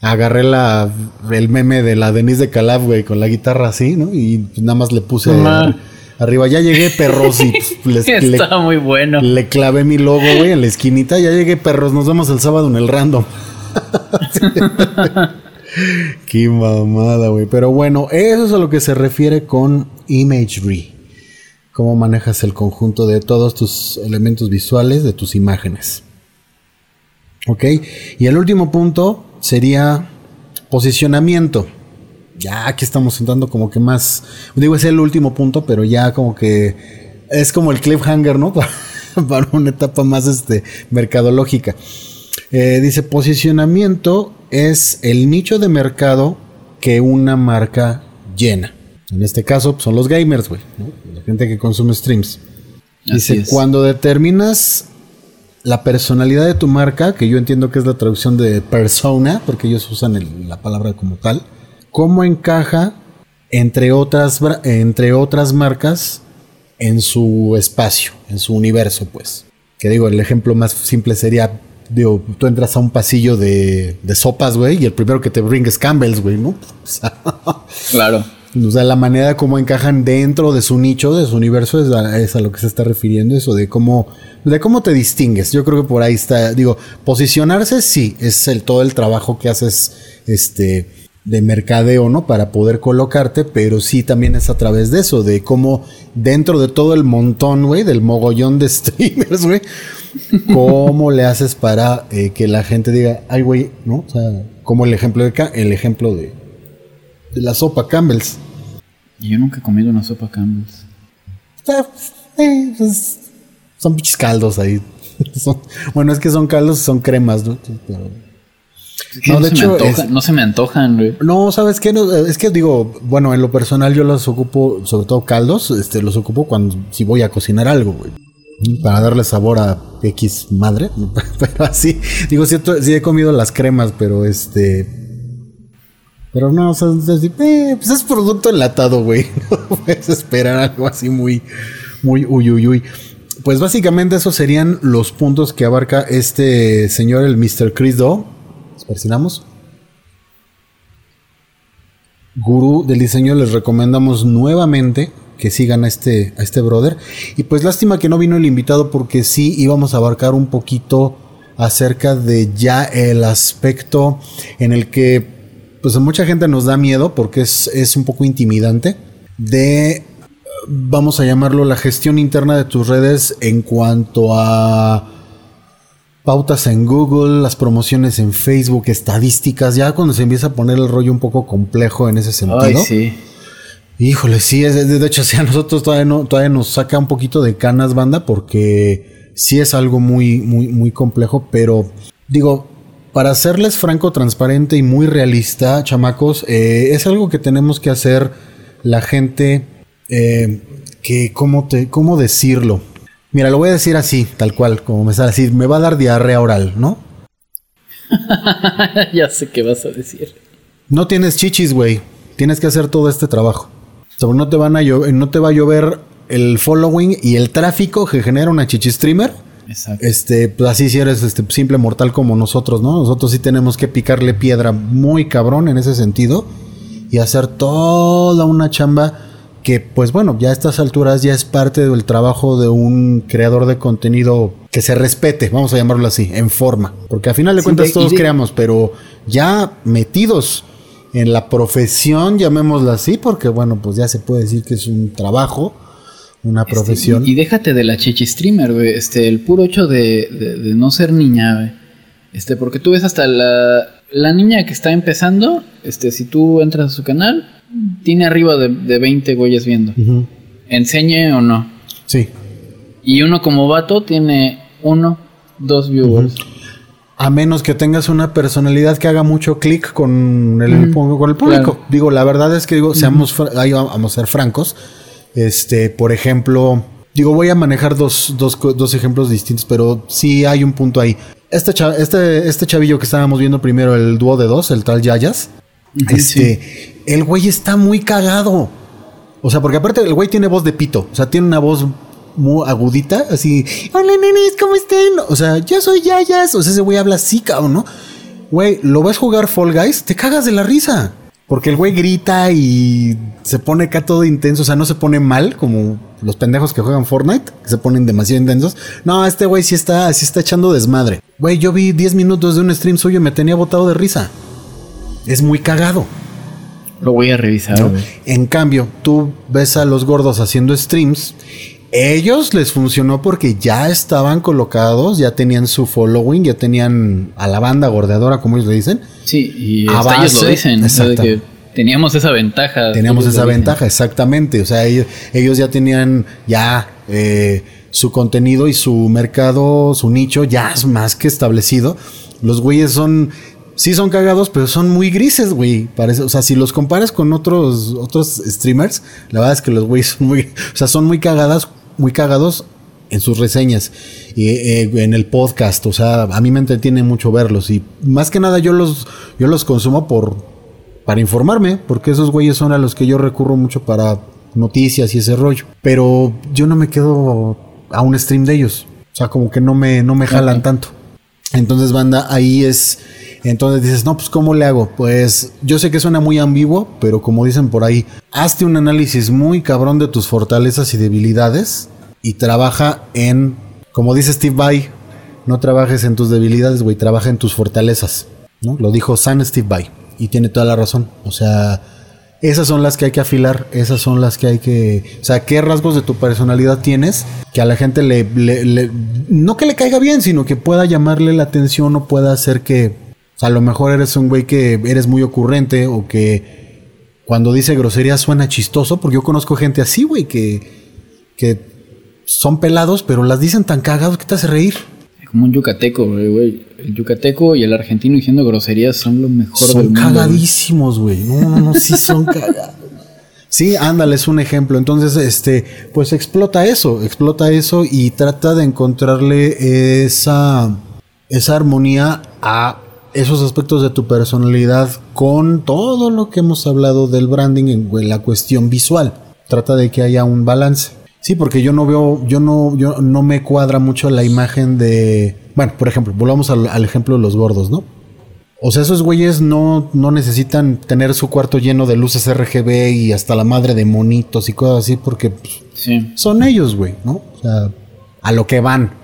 Agarré la, el meme de la Denise de Calaf, güey, con la guitarra así, ¿no? Y pues nada más le puse arriba. Ya llegué, (laughs) perros, y pues, (laughs) Está muy bueno. Le clavé mi logo, güey, en la esquinita. Ya llegué, perros. Nos vemos el sábado en el random. (laughs) Qué mamada, güey. Pero bueno, eso es a lo que se refiere con imagery. Cómo manejas el conjunto de todos tus elementos visuales, de tus imágenes. Ok. Y el último punto sería posicionamiento. Ya aquí estamos entrando como que más. Digo, es el último punto, pero ya como que es como el cliffhanger, ¿no? (laughs) Para una etapa más este, mercadológica. Eh, dice, posicionamiento es el nicho de mercado que una marca llena. En este caso pues, son los gamers, güey, la gente que consume streams. Dice, cuando determinas la personalidad de tu marca, que yo entiendo que es la traducción de persona, porque ellos usan la palabra como tal, ¿cómo encaja entre otras, entre otras marcas en su espacio, en su universo, pues? Que digo, el ejemplo más simple sería digo, tú entras a un pasillo de, sopas, güey, y el primero que te brinca es Campbell's, güey, ¿no? (laughs) claro. O sea, la manera como encajan dentro de su nicho, de su universo, es a, lo que se está refiriendo eso, de cómo, de cómo te distingues. Yo creo que por ahí está, digo, posicionarse sí, es el, todo el trabajo que haces, este, de mercadeo, ¿no? Para poder colocarte, pero sí también es a través de eso, de cómo dentro de todo el montón, güey, del mogollón de (laughs) streamers, güey, cómo le haces para eh, que la gente diga, ay, güey, ¿no? O sea, como el ejemplo de acá, el ejemplo de, de la sopa Campbell's. Yo nunca he comido una sopa Campbell's. Eh, pues, son pichis caldos ahí. (laughs) bueno, es que son caldos, son cremas, ¿no? no, de hecho, no se me antojan, güey. No, ¿sabes qué? es que digo, bueno, en lo personal yo los ocupo, sobre todo caldos, este, los ocupo cuando si voy a cocinar algo, güey. Para darle sabor a X madre. (laughs) pero así, digo, sí, sí, he comido las cremas, pero este. Pero no, o sea, eh, pues es producto enlatado, güey. (laughs) No puedes esperar algo así muy, muy uy, uy, uy. Pues básicamente esos serían los puntos que abarca este señor, el Mr. Chris Doe Persinamos. Gurú del diseño, les recomendamos nuevamente que sigan a este, a este brother. Y pues lástima que no vino el invitado porque sí íbamos a abarcar un poquito acerca de ya el aspecto en el que pues a mucha gente nos da miedo porque es, es un poco intimidante de vamos a llamarlo la gestión interna de tus redes en cuanto a pautas en Google, las promociones en Facebook, estadísticas, ya cuando se empieza a poner el rollo un poco complejo en ese sentido. Ay, sí. Híjole, sí, de hecho, sí, a nosotros todavía, no, todavía nos saca un poquito de canas, banda, porque sí es algo muy, muy, muy complejo, pero digo, para serles franco, transparente y muy realista, chamacos, eh, es algo que tenemos que hacer la gente eh, que, ¿cómo, te, ¿cómo decirlo? Mira, lo voy a decir así, tal cual, como me sale así. Me va a dar diarrea oral, ¿no? (laughs) ya sé qué vas a decir. No tienes chichis, güey. Tienes que hacer todo este trabajo. no te van a no te va a llover el following y el tráfico que genera una chichi streamer. Exacto. Este, pues así si eres este simple mortal como nosotros, ¿no? Nosotros sí tenemos que picarle piedra muy cabrón en ese sentido y hacer toda una chamba que pues bueno, ya a estas alturas ya es parte del trabajo de un creador de contenido que se respete, vamos a llamarlo así, en forma, porque al final de cuentas todos creamos, pero ya metidos en la profesión, llamémosla así, porque bueno, pues ya se puede decir que es un trabajo, una este, profesión. y, déjate de la chichi streamer, güey, este, el puro hecho de, no ser niña, güey. Este, porque tú ves hasta la, la niña que está empezando, este, si tú entras a su canal, tiene arriba de, de 20 güeyes viendo. Enseñe o no. Sí. Y uno como vato tiene uno, dos viewers. A menos que tengas una personalidad que haga mucho clic con el, con el público. Digo, la verdad es que digo, seamos, ahí vamos a ser francos. Este, por ejemplo, digo, voy a manejar dos, dos, dos ejemplos distintos, pero sí hay un punto ahí. Este, este, este chavillo que estábamos viendo primero, el dúo de dos, el tal Yayas, este, el güey está muy cagado. O sea, porque aparte el güey tiene voz de pito. O sea, tiene una voz muy agudita, así. Hola, nenes, ¿cómo están? O sea, yo soy Yayas. O sea, ese güey habla así, cabrón, ¿no? Güey, lo ves jugar Fall Guys, te cagas de la risa. Porque el güey grita y se pone acá todo intenso. O sea, no se pone mal como los pendejos que juegan Fortnite, que se ponen demasiado intensos. No, este güey sí está, sí está echando desmadre. Güey, yo vi 10 minutos de un stream suyo y me tenía botado de risa. Es muy cagado. Lo voy a revisar. En cambio, tú ves a los gordos haciendo streams. Ellos les funcionó porque ya estaban colocados, ya tenían su following, ya tenían a la banda gordeadora, como ellos le dicen. Sí, y hasta ellos lo dicen. que teníamos esa ventaja. Teníamos esa ventaja, exactamente. O sea, ellos, ya tenían ya eh, su contenido y su mercado, su nicho ya es más que establecido. Los güeyes son sí son cagados, pero son muy grises, güey. Parece, o sea, si los comparas con otros, otros streamers, la verdad es que los güeyes son muy, (laughs) o sea, son muy cagadas, muy cagados en sus reseñas y eh, en el podcast. O sea, a mí me entretiene mucho verlos y más que nada yo los, yo los consumo por, para informarme, porque esos güeyes son a los que yo recurro mucho para noticias y ese rollo. Pero yo no me quedo a un stream de ellos. O sea, como que no me, no me jalan tanto. Entonces, banda, ahí es. Entonces dices, no, pues ¿cómo le hago? Pues yo sé que suena muy ambiguo, pero como dicen por ahí, hazte un análisis muy cabrón de tus fortalezas y debilidades y trabaja en, como dice Steve Vai, no trabajes en tus debilidades, güey, trabaja en tus fortalezas. ¿no? Lo dijo San Steve Vai y tiene toda la razón. O sea, esas son las que hay que afilar, esas son las que hay que... O sea, ¿qué rasgos de tu personalidad tienes que a la gente le, no que le caiga bien, sino que pueda llamarle la atención o pueda hacer que... O sea, a lo mejor eres un güey que eres muy ocurrente o que cuando dice grosería suena chistoso, porque yo conozco gente así, güey, que, que son pelados, pero las dicen tan cagados que te hace reír como un yucateco, güey. El yucateco y el argentino diciendo groserías son lo mejor son del mundo. Son cagadísimos, güey. No, no, no, sí son (laughs) cagados. Sí, ándale, es un ejemplo. Entonces, este, pues explota eso, explota eso y trata de encontrarle esa, esa armonía a esos aspectos de tu personalidad con todo lo que hemos hablado del branding en la cuestión visual. Trata de que haya un balance. Sí, porque yo no veo, yo no, yo no me cuadra mucho la imagen de. Bueno, por ejemplo, volvamos al, ejemplo de los gordos, ¿no? O sea, esos güeyes no, no necesitan tener su cuarto lleno de luces RGB y hasta la madre de monitos y cosas así, porque pues, son ellos, güey, ¿no? O sea, a lo que van.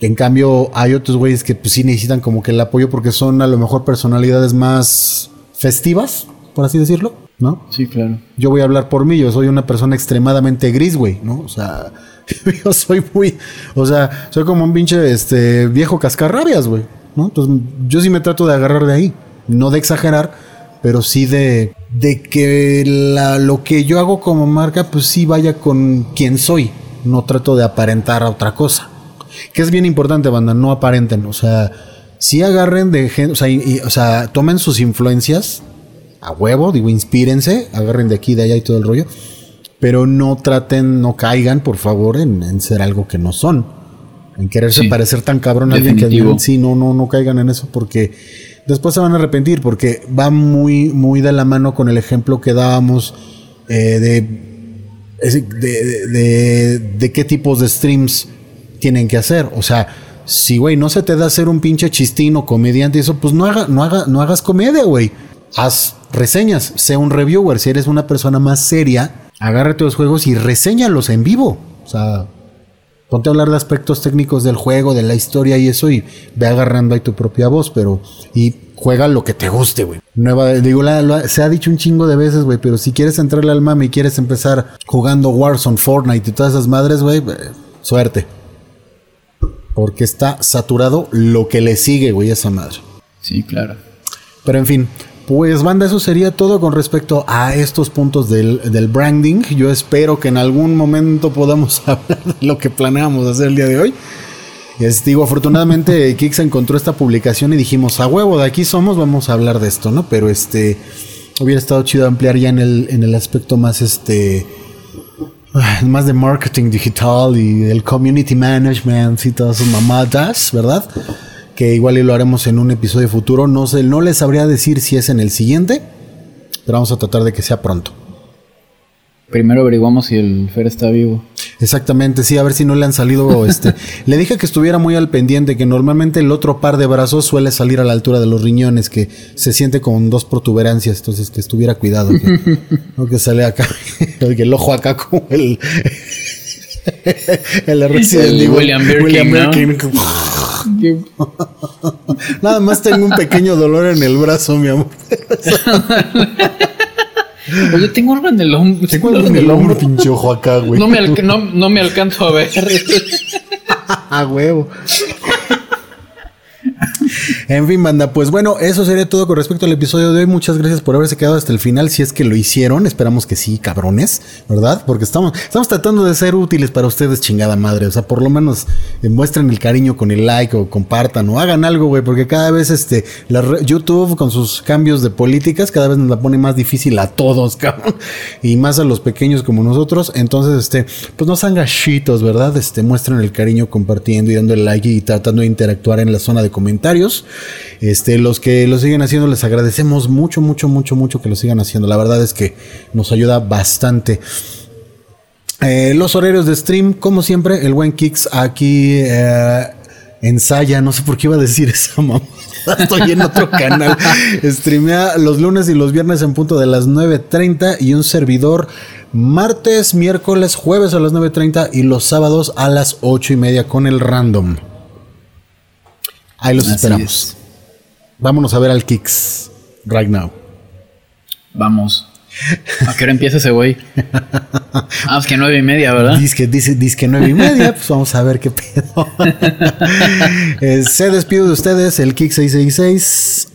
En cambio, hay otros güeyes que pues, sí necesitan como que el apoyo porque son a lo mejor personalidades más festivas, por así decirlo. ¿No? Sí, claro. Yo voy a hablar por mí, yo soy una persona extremadamente gris, güey, ¿no? O sea, (laughs) yo soy muy, o sea, soy como un pinche este viejo cascarrabias, güey, ¿no? Entonces, yo sí me trato de agarrar de ahí, no de exagerar, pero sí de de que la, lo que yo hago como marca pues sí vaya con quien soy, no trato de aparentar a otra cosa. Que es bien importante, banda, no aparenten, o sea, sí agarren de gente, o sea, o sea, tomen sus influencias a huevo, digo, inspírense, agarren de aquí, de allá y todo el rollo, pero no traten, no caigan, por favor, en, ser algo que no son, en quererse parecer tan cabrón a alguien que sí, no, no, no caigan en eso porque después se van a arrepentir porque va muy, muy de la mano con el ejemplo que dábamos eh, de, de, de, qué tipos de streams tienen que hacer, o sea, si, güey, no se te da hacer un pinche chistino, comediante y eso, pues no, haga, no, haga, no hagas comedia, güey. Haz reseñas, sea un reviewer. Si eres una persona más seria, agárrate los juegos y reséñalos en vivo. O sea, ponte a hablar de aspectos técnicos del juego, de la historia y eso, y ve agarrando ahí tu propia voz, pero. Y juega lo que te guste, güey. Nueva, digo, se ha dicho un chingo de veces, güey, pero si quieres entrarle al mame y quieres empezar jugando Warzone, Fortnite y todas esas madres, güey, eh, suerte. Porque está saturado lo que le sigue, güey, a esa madre. Sí, claro. Pero en fin, pues banda, eso sería todo con respecto a estos puntos del, branding. Yo espero que en algún momento podamos (laughs) hablar de lo que planeamos hacer el día de hoy. Es, digo, afortunadamente (laughs) Kix encontró esta publicación y dijimos, a huevo, de aquí somos, vamos a hablar de esto, ¿no? Pero este, hubiera estado chido ampliar ya en el, en el aspecto más, este, (sighs) más de marketing digital y el community management y todas sus mamadas, ¿verdad? Que igual y lo haremos en un episodio futuro. No sé, no les sabría decir si es en el siguiente, pero vamos a tratar de que sea pronto. Primero averiguamos si el Fer está vivo. Exactamente, sí, a ver si no le han salido (laughs) este. le dije que estuviera muy al pendiente, que normalmente el otro par de brazos suele salir a la altura de los riñones, que se siente con dos protuberancias, entonces que estuviera cuidado. Que, (laughs) no que sale acá, (laughs) el ojo acá como el. el Resident William Birkin. (laughs) Nada más tengo un pequeño dolor en el brazo, mi amor. (laughs) Oye, tengo algo en el hombro. Tengo algo en el hombro, pinche ojo acá, güey. No me, no, no me alcanzo a ver. (laughs) a huevo. En fin, banda, pues bueno, eso sería todo con respecto al episodio de hoy. Muchas gracias por haberse quedado hasta el final. Si es que lo hicieron, esperamos que sí, cabrones, ¿verdad? Porque estamos, estamos tratando de ser útiles para ustedes, chingada madre. O sea, por lo menos eh, muestren el cariño con el like o compartan o hagan algo, güey, porque cada vez este, YouTube con sus cambios de políticas cada vez nos la pone más difícil a todos, (laughs) cabrón. Y más a los pequeños como nosotros. Entonces, este, pues no sean gachitos, ¿verdad? Este, muestren el cariño compartiendo y dando el like y tratando de interactuar en la zona de comentarios. Este, los que lo siguen haciendo, les agradecemos mucho, mucho, mucho, mucho que lo sigan haciendo. La verdad es que nos ayuda bastante. Eh, los horarios de stream, como siempre, el buen Kicks aquí eh, ensaya, no sé por qué iba a decir (laughs) eso, mamá. Estoy en otro canal. Streamea los lunes y los viernes en punto de las 9.30 y un servidor martes, miércoles, jueves a las 9.30 y los sábados a las 8 y media con el random. Ahí los esperamos. Vámonos a ver al Kicks right now. Vamos. ¿A qué hora empieza ese güey? (laughs) Ah, es que nueve y media, ¿verdad? Dice que, dice, dice que nueve y media, pues vamos a ver qué pedo. (laughs) Eh, se despide de ustedes el Kick 666.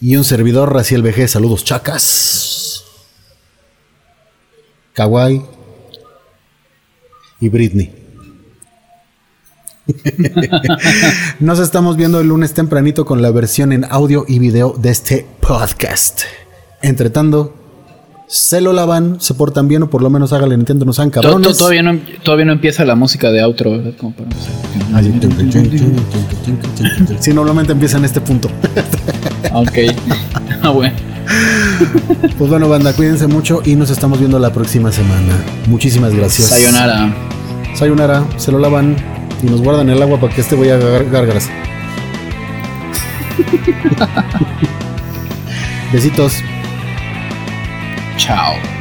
Y un servidor, Raciel VG. Saludos, chacas. Kawaii. Y Britney. (laughs) Nos estamos viendo el lunes tempranito con la versión en audio y video de este podcast. Entre tanto, se lo lavan, se portan bien o por lo menos háganle Nintendo, no sean cabrones. Todavía no, todavía no empieza la música de outro, ¿verdad? Como para Sí, (laughs) normalmente empieza en este punto. ok. (laughs) Ah, bueno. Pues bueno, banda, cuídense mucho y nos estamos viendo la próxima semana. Muchísimas gracias. Sayonara. Sayonara, se lo lavan y nos guardan el agua para que este voy a gárgaras. (laughs) Besitos. Chao.